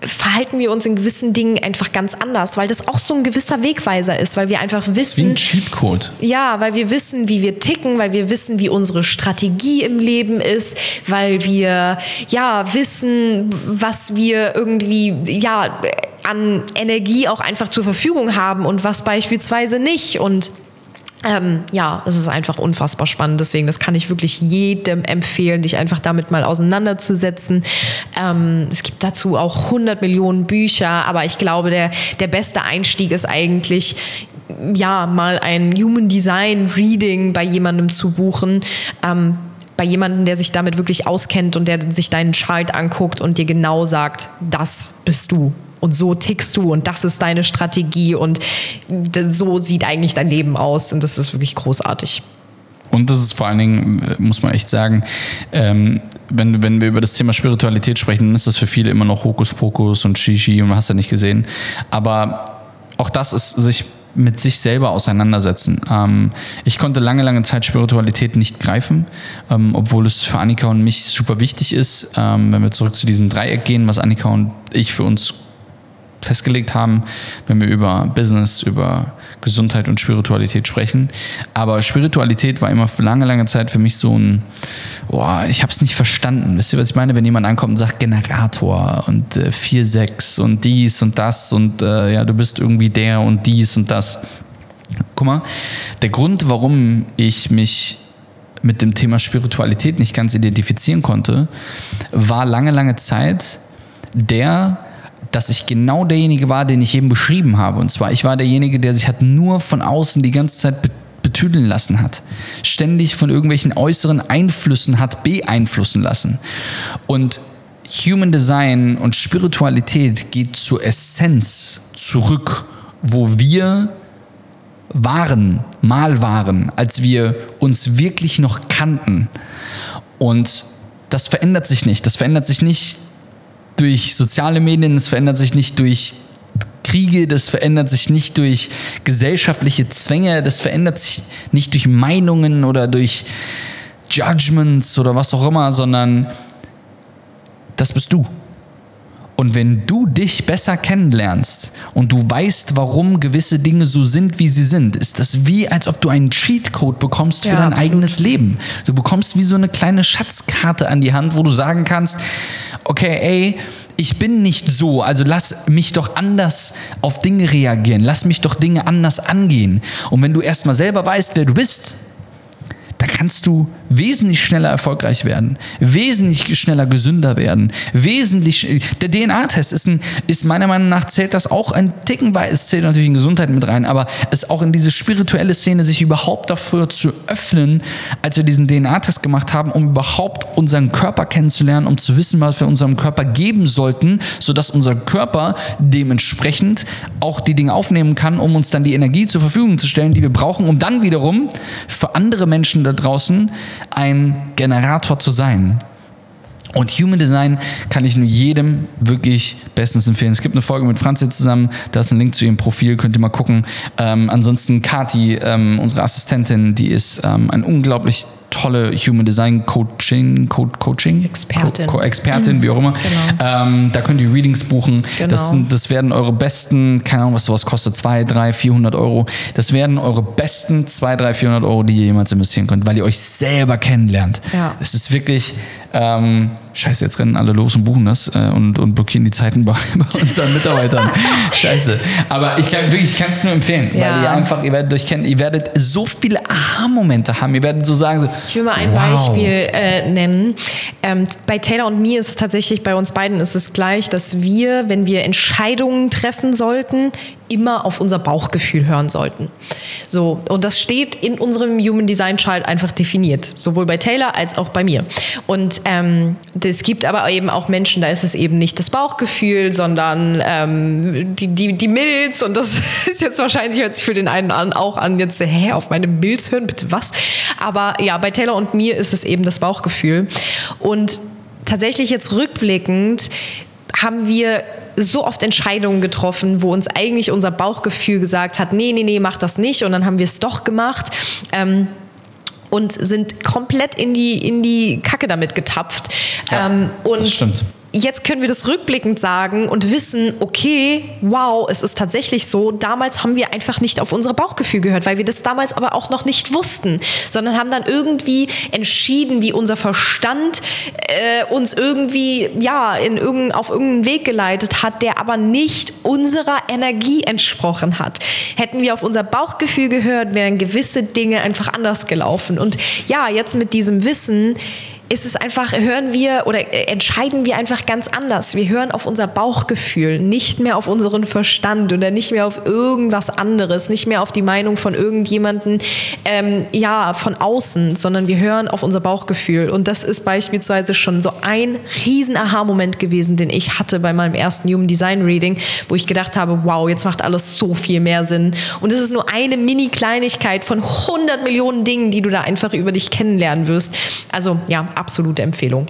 verhalten wir uns in gewissen Dingen einfach ganz anders, weil das auch so ein gewisser Wegweiser ist, weil wir einfach wissen. Wie ein Cheatcode. Ja, weil wir wissen, wie wir ticken, weil wir wissen, wie unsere Strategie im Leben ist, weil wir ja wissen, was wir irgendwie ja an Energie auch einfach zur Verfügung haben und was beispielsweise nicht und ähm, ja, es ist einfach unfassbar spannend. Deswegen, das kann ich wirklich jedem empfehlen, dich einfach damit mal auseinanderzusetzen. Ähm, es gibt dazu auch 100 Millionen Bücher, aber ich glaube, der, der beste Einstieg ist eigentlich, ja, mal ein Human Design Reading bei jemandem zu buchen. Ähm, bei jemandem, der sich damit wirklich auskennt und der sich deinen Chart anguckt und dir genau sagt, das bist du und so tickst du und das ist deine Strategie und so sieht eigentlich dein Leben aus und das ist wirklich großartig. Und das ist vor allen Dingen, äh, muss man echt sagen, ähm, wenn, wenn wir über das Thema Spiritualität sprechen, dann ist das für viele immer noch Hokuspokus und Shishi und hast ja nicht gesehen. Aber auch das ist sich mit sich selber auseinandersetzen. Ähm, ich konnte lange, lange Zeit Spiritualität nicht greifen, ähm, obwohl es für Annika und mich super wichtig ist. Ähm, wenn wir zurück zu diesem Dreieck gehen, was Annika und ich für uns festgelegt haben, wenn wir über Business, über Gesundheit und Spiritualität sprechen. Aber Spiritualität war immer für lange, lange Zeit für mich so ein, boah, ich habe es nicht verstanden. Wisst ihr, was ich meine? Wenn jemand ankommt und sagt Generator und äh, 4-6 und dies und das und äh, ja, du bist irgendwie der und dies und das. Guck mal, der Grund, warum ich mich mit dem Thema Spiritualität nicht ganz identifizieren konnte, war lange, lange Zeit der, dass ich genau derjenige war, den ich eben beschrieben habe. Und zwar, ich war derjenige, der sich hat nur von außen die ganze Zeit betüdeln lassen hat. Ständig von irgendwelchen äußeren Einflüssen hat beeinflussen lassen. Und Human Design und Spiritualität geht zur Essenz zurück, wo wir waren, mal waren, als wir uns wirklich noch kannten. Und das verändert sich nicht. Das verändert sich nicht durch soziale Medien, es verändert sich nicht durch Kriege, das verändert sich nicht durch gesellschaftliche Zwänge, das verändert sich nicht durch Meinungen oder durch Judgments oder was auch immer, sondern das bist du. Und wenn du dich besser kennenlernst und du weißt, warum gewisse Dinge so sind, wie sie sind, ist das wie, als ob du einen Cheatcode bekommst für Ja, dein absolut. eigenes Leben. Du bekommst wie so eine kleine Schatzkarte an die Hand, wo du sagen kannst, okay, ey, ich bin nicht so, also lass mich doch anders auf Dinge reagieren, lass mich doch Dinge anders angehen. Und wenn du erstmal selber weißt, wer du bist, dann kannst du wesentlich schneller erfolgreich werden, wesentlich schneller gesünder werden, wesentlich. Der DNA-Test ist, ein, ist meiner Meinung nach zählt das auch ein Ticken weit. Es zählt natürlich in Gesundheit mit rein, aber es auch in diese spirituelle Szene sich überhaupt dafür zu öffnen, als wir diesen DNA-Test gemacht haben, um überhaupt unseren Körper kennenzulernen, um zu wissen, was wir unserem Körper geben sollten, sodass unser Körper dementsprechend auch die Dinge aufnehmen kann, um uns dann die Energie zur Verfügung zu stellen, die wir brauchen, um dann wiederum für andere Menschen da draußen ein Generator zu sein. Und Human Design kann ich nur jedem wirklich bestens empfehlen. Es gibt eine Folge mit Franzi zusammen, da ist ein Link zu ihrem Profil, könnt ihr mal gucken. Ähm, ansonsten Kati, ähm, unsere Assistentin, die ist ähm, ein unglaublich tolle Human Design Coaching, Co Coaching? Expertin. Co Expertin, wie auch immer. Ähm, da könnt ihr Readings buchen. Genau. Das, sind, das werden eure besten, keine Ahnung, was sowas kostet, 2, 3, 400 Euro. Das werden eure besten 2, 3, 400 Euro, die ihr jemals investieren könnt, weil ihr euch selber kennenlernt. Ja. Es ist wirklich, ähm, scheiße, jetzt rennen alle los und buchen das äh, und, und blockieren die Zeiten bei, bei unseren Mitarbeitern. scheiße. Aber ich kann wirklich, ich kann es nur empfehlen, weil Ja. ihr einfach, ihr werdet euch kennen, ihr werdet so viele Aha-Momente haben. Ihr werdet so sagen, so, Ich will mal ein wow. Beispiel äh, nennen. Ähm, bei Taylor und mir ist es tatsächlich, bei uns beiden ist es gleich, dass wir, wenn wir Entscheidungen treffen sollten, immer auf unser Bauchgefühl hören sollten. So, und das steht in unserem Human Design Chart einfach definiert, sowohl bei Taylor als auch bei mir. Und ähm, es gibt aber eben auch Menschen, da ist es eben nicht das Bauchgefühl, sondern ähm, die, die, die Milz. Und das ist jetzt wahrscheinlich, hört sich für den einen an, auch an, jetzt, hä, auf meine Milz hören, bitte was? Aber ja, bei Taylor und mir ist es eben das Bauchgefühl. Und tatsächlich jetzt rückblickend haben wir so oft Entscheidungen getroffen, wo uns eigentlich unser Bauchgefühl gesagt hat, nee, nee, nee, mach das nicht. Und dann haben wir es doch gemacht. Ähm, und sind komplett in die, in die Kacke damit getapft. Ja, ähm, und das stimmt. jetzt können wir das rückblickend sagen und wissen, okay, wow, es ist tatsächlich so. Damals haben wir einfach nicht auf unser Bauchgefühl gehört, weil wir das damals aber auch noch nicht wussten, sondern haben dann irgendwie entschieden, wie unser Verstand äh, uns irgendwie ja in irgendein, auf irgendeinen Weg geleitet hat, der aber nicht unserer Energie entsprochen hat. Hätten wir auf unser Bauchgefühl gehört, wären gewisse Dinge einfach anders gelaufen. Und ja, jetzt mit diesem Wissen ist es einfach, hören wir oder entscheiden wir einfach ganz anders. Wir hören auf unser Bauchgefühl, nicht mehr auf unseren Verstand oder nicht mehr auf irgendwas anderes, nicht mehr auf die Meinung von irgendjemanden, ähm, ja, von außen, sondern wir hören auf unser Bauchgefühl. Und das ist beispielsweise schon so ein riesen Aha-Moment gewesen, den ich hatte bei meinem ersten Human Design Reading, wo ich gedacht habe, wow, jetzt macht alles so viel mehr Sinn. Und es ist nur eine Mini-Kleinigkeit von 100 Millionen Dingen, die du da einfach über dich kennenlernen wirst. Also ja, absolute Empfehlung.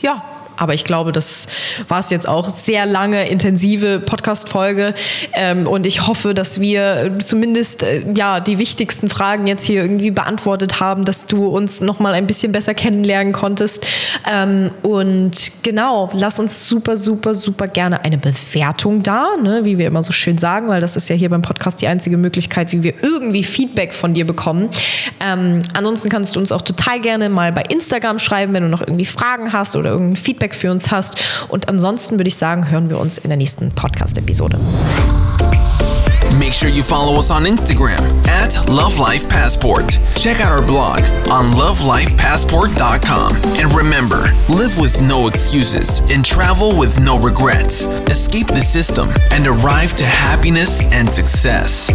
Ja, aber ich glaube, das war es jetzt auch. Sehr lange, intensive Podcast-Folge. Ähm, und ich hoffe, dass wir zumindest äh, ja, die wichtigsten Fragen jetzt hier irgendwie beantwortet haben, dass du uns nochmal ein bisschen besser kennenlernen konntest. Ähm, und genau, lass uns super, super, super gerne eine Bewertung da, ne, wie wir immer so schön sagen, weil das ist ja hier beim Podcast die einzige Möglichkeit, wie wir irgendwie Feedback von dir bekommen. Ähm, ansonsten kannst du uns auch total gerne mal bei Instagram schreiben, wenn du noch irgendwie Fragen hast oder irgendein Feedback für uns hast. Und ansonsten würde ich sagen, hören wir uns in der nächsten Podcast-Episode. Make sure you follow us on Instagram at Love Life Passport. Check out our blog on lovelifepassport.com. And remember, live with no excuses and travel with no regrets. Escape the system and arrive to happiness and success.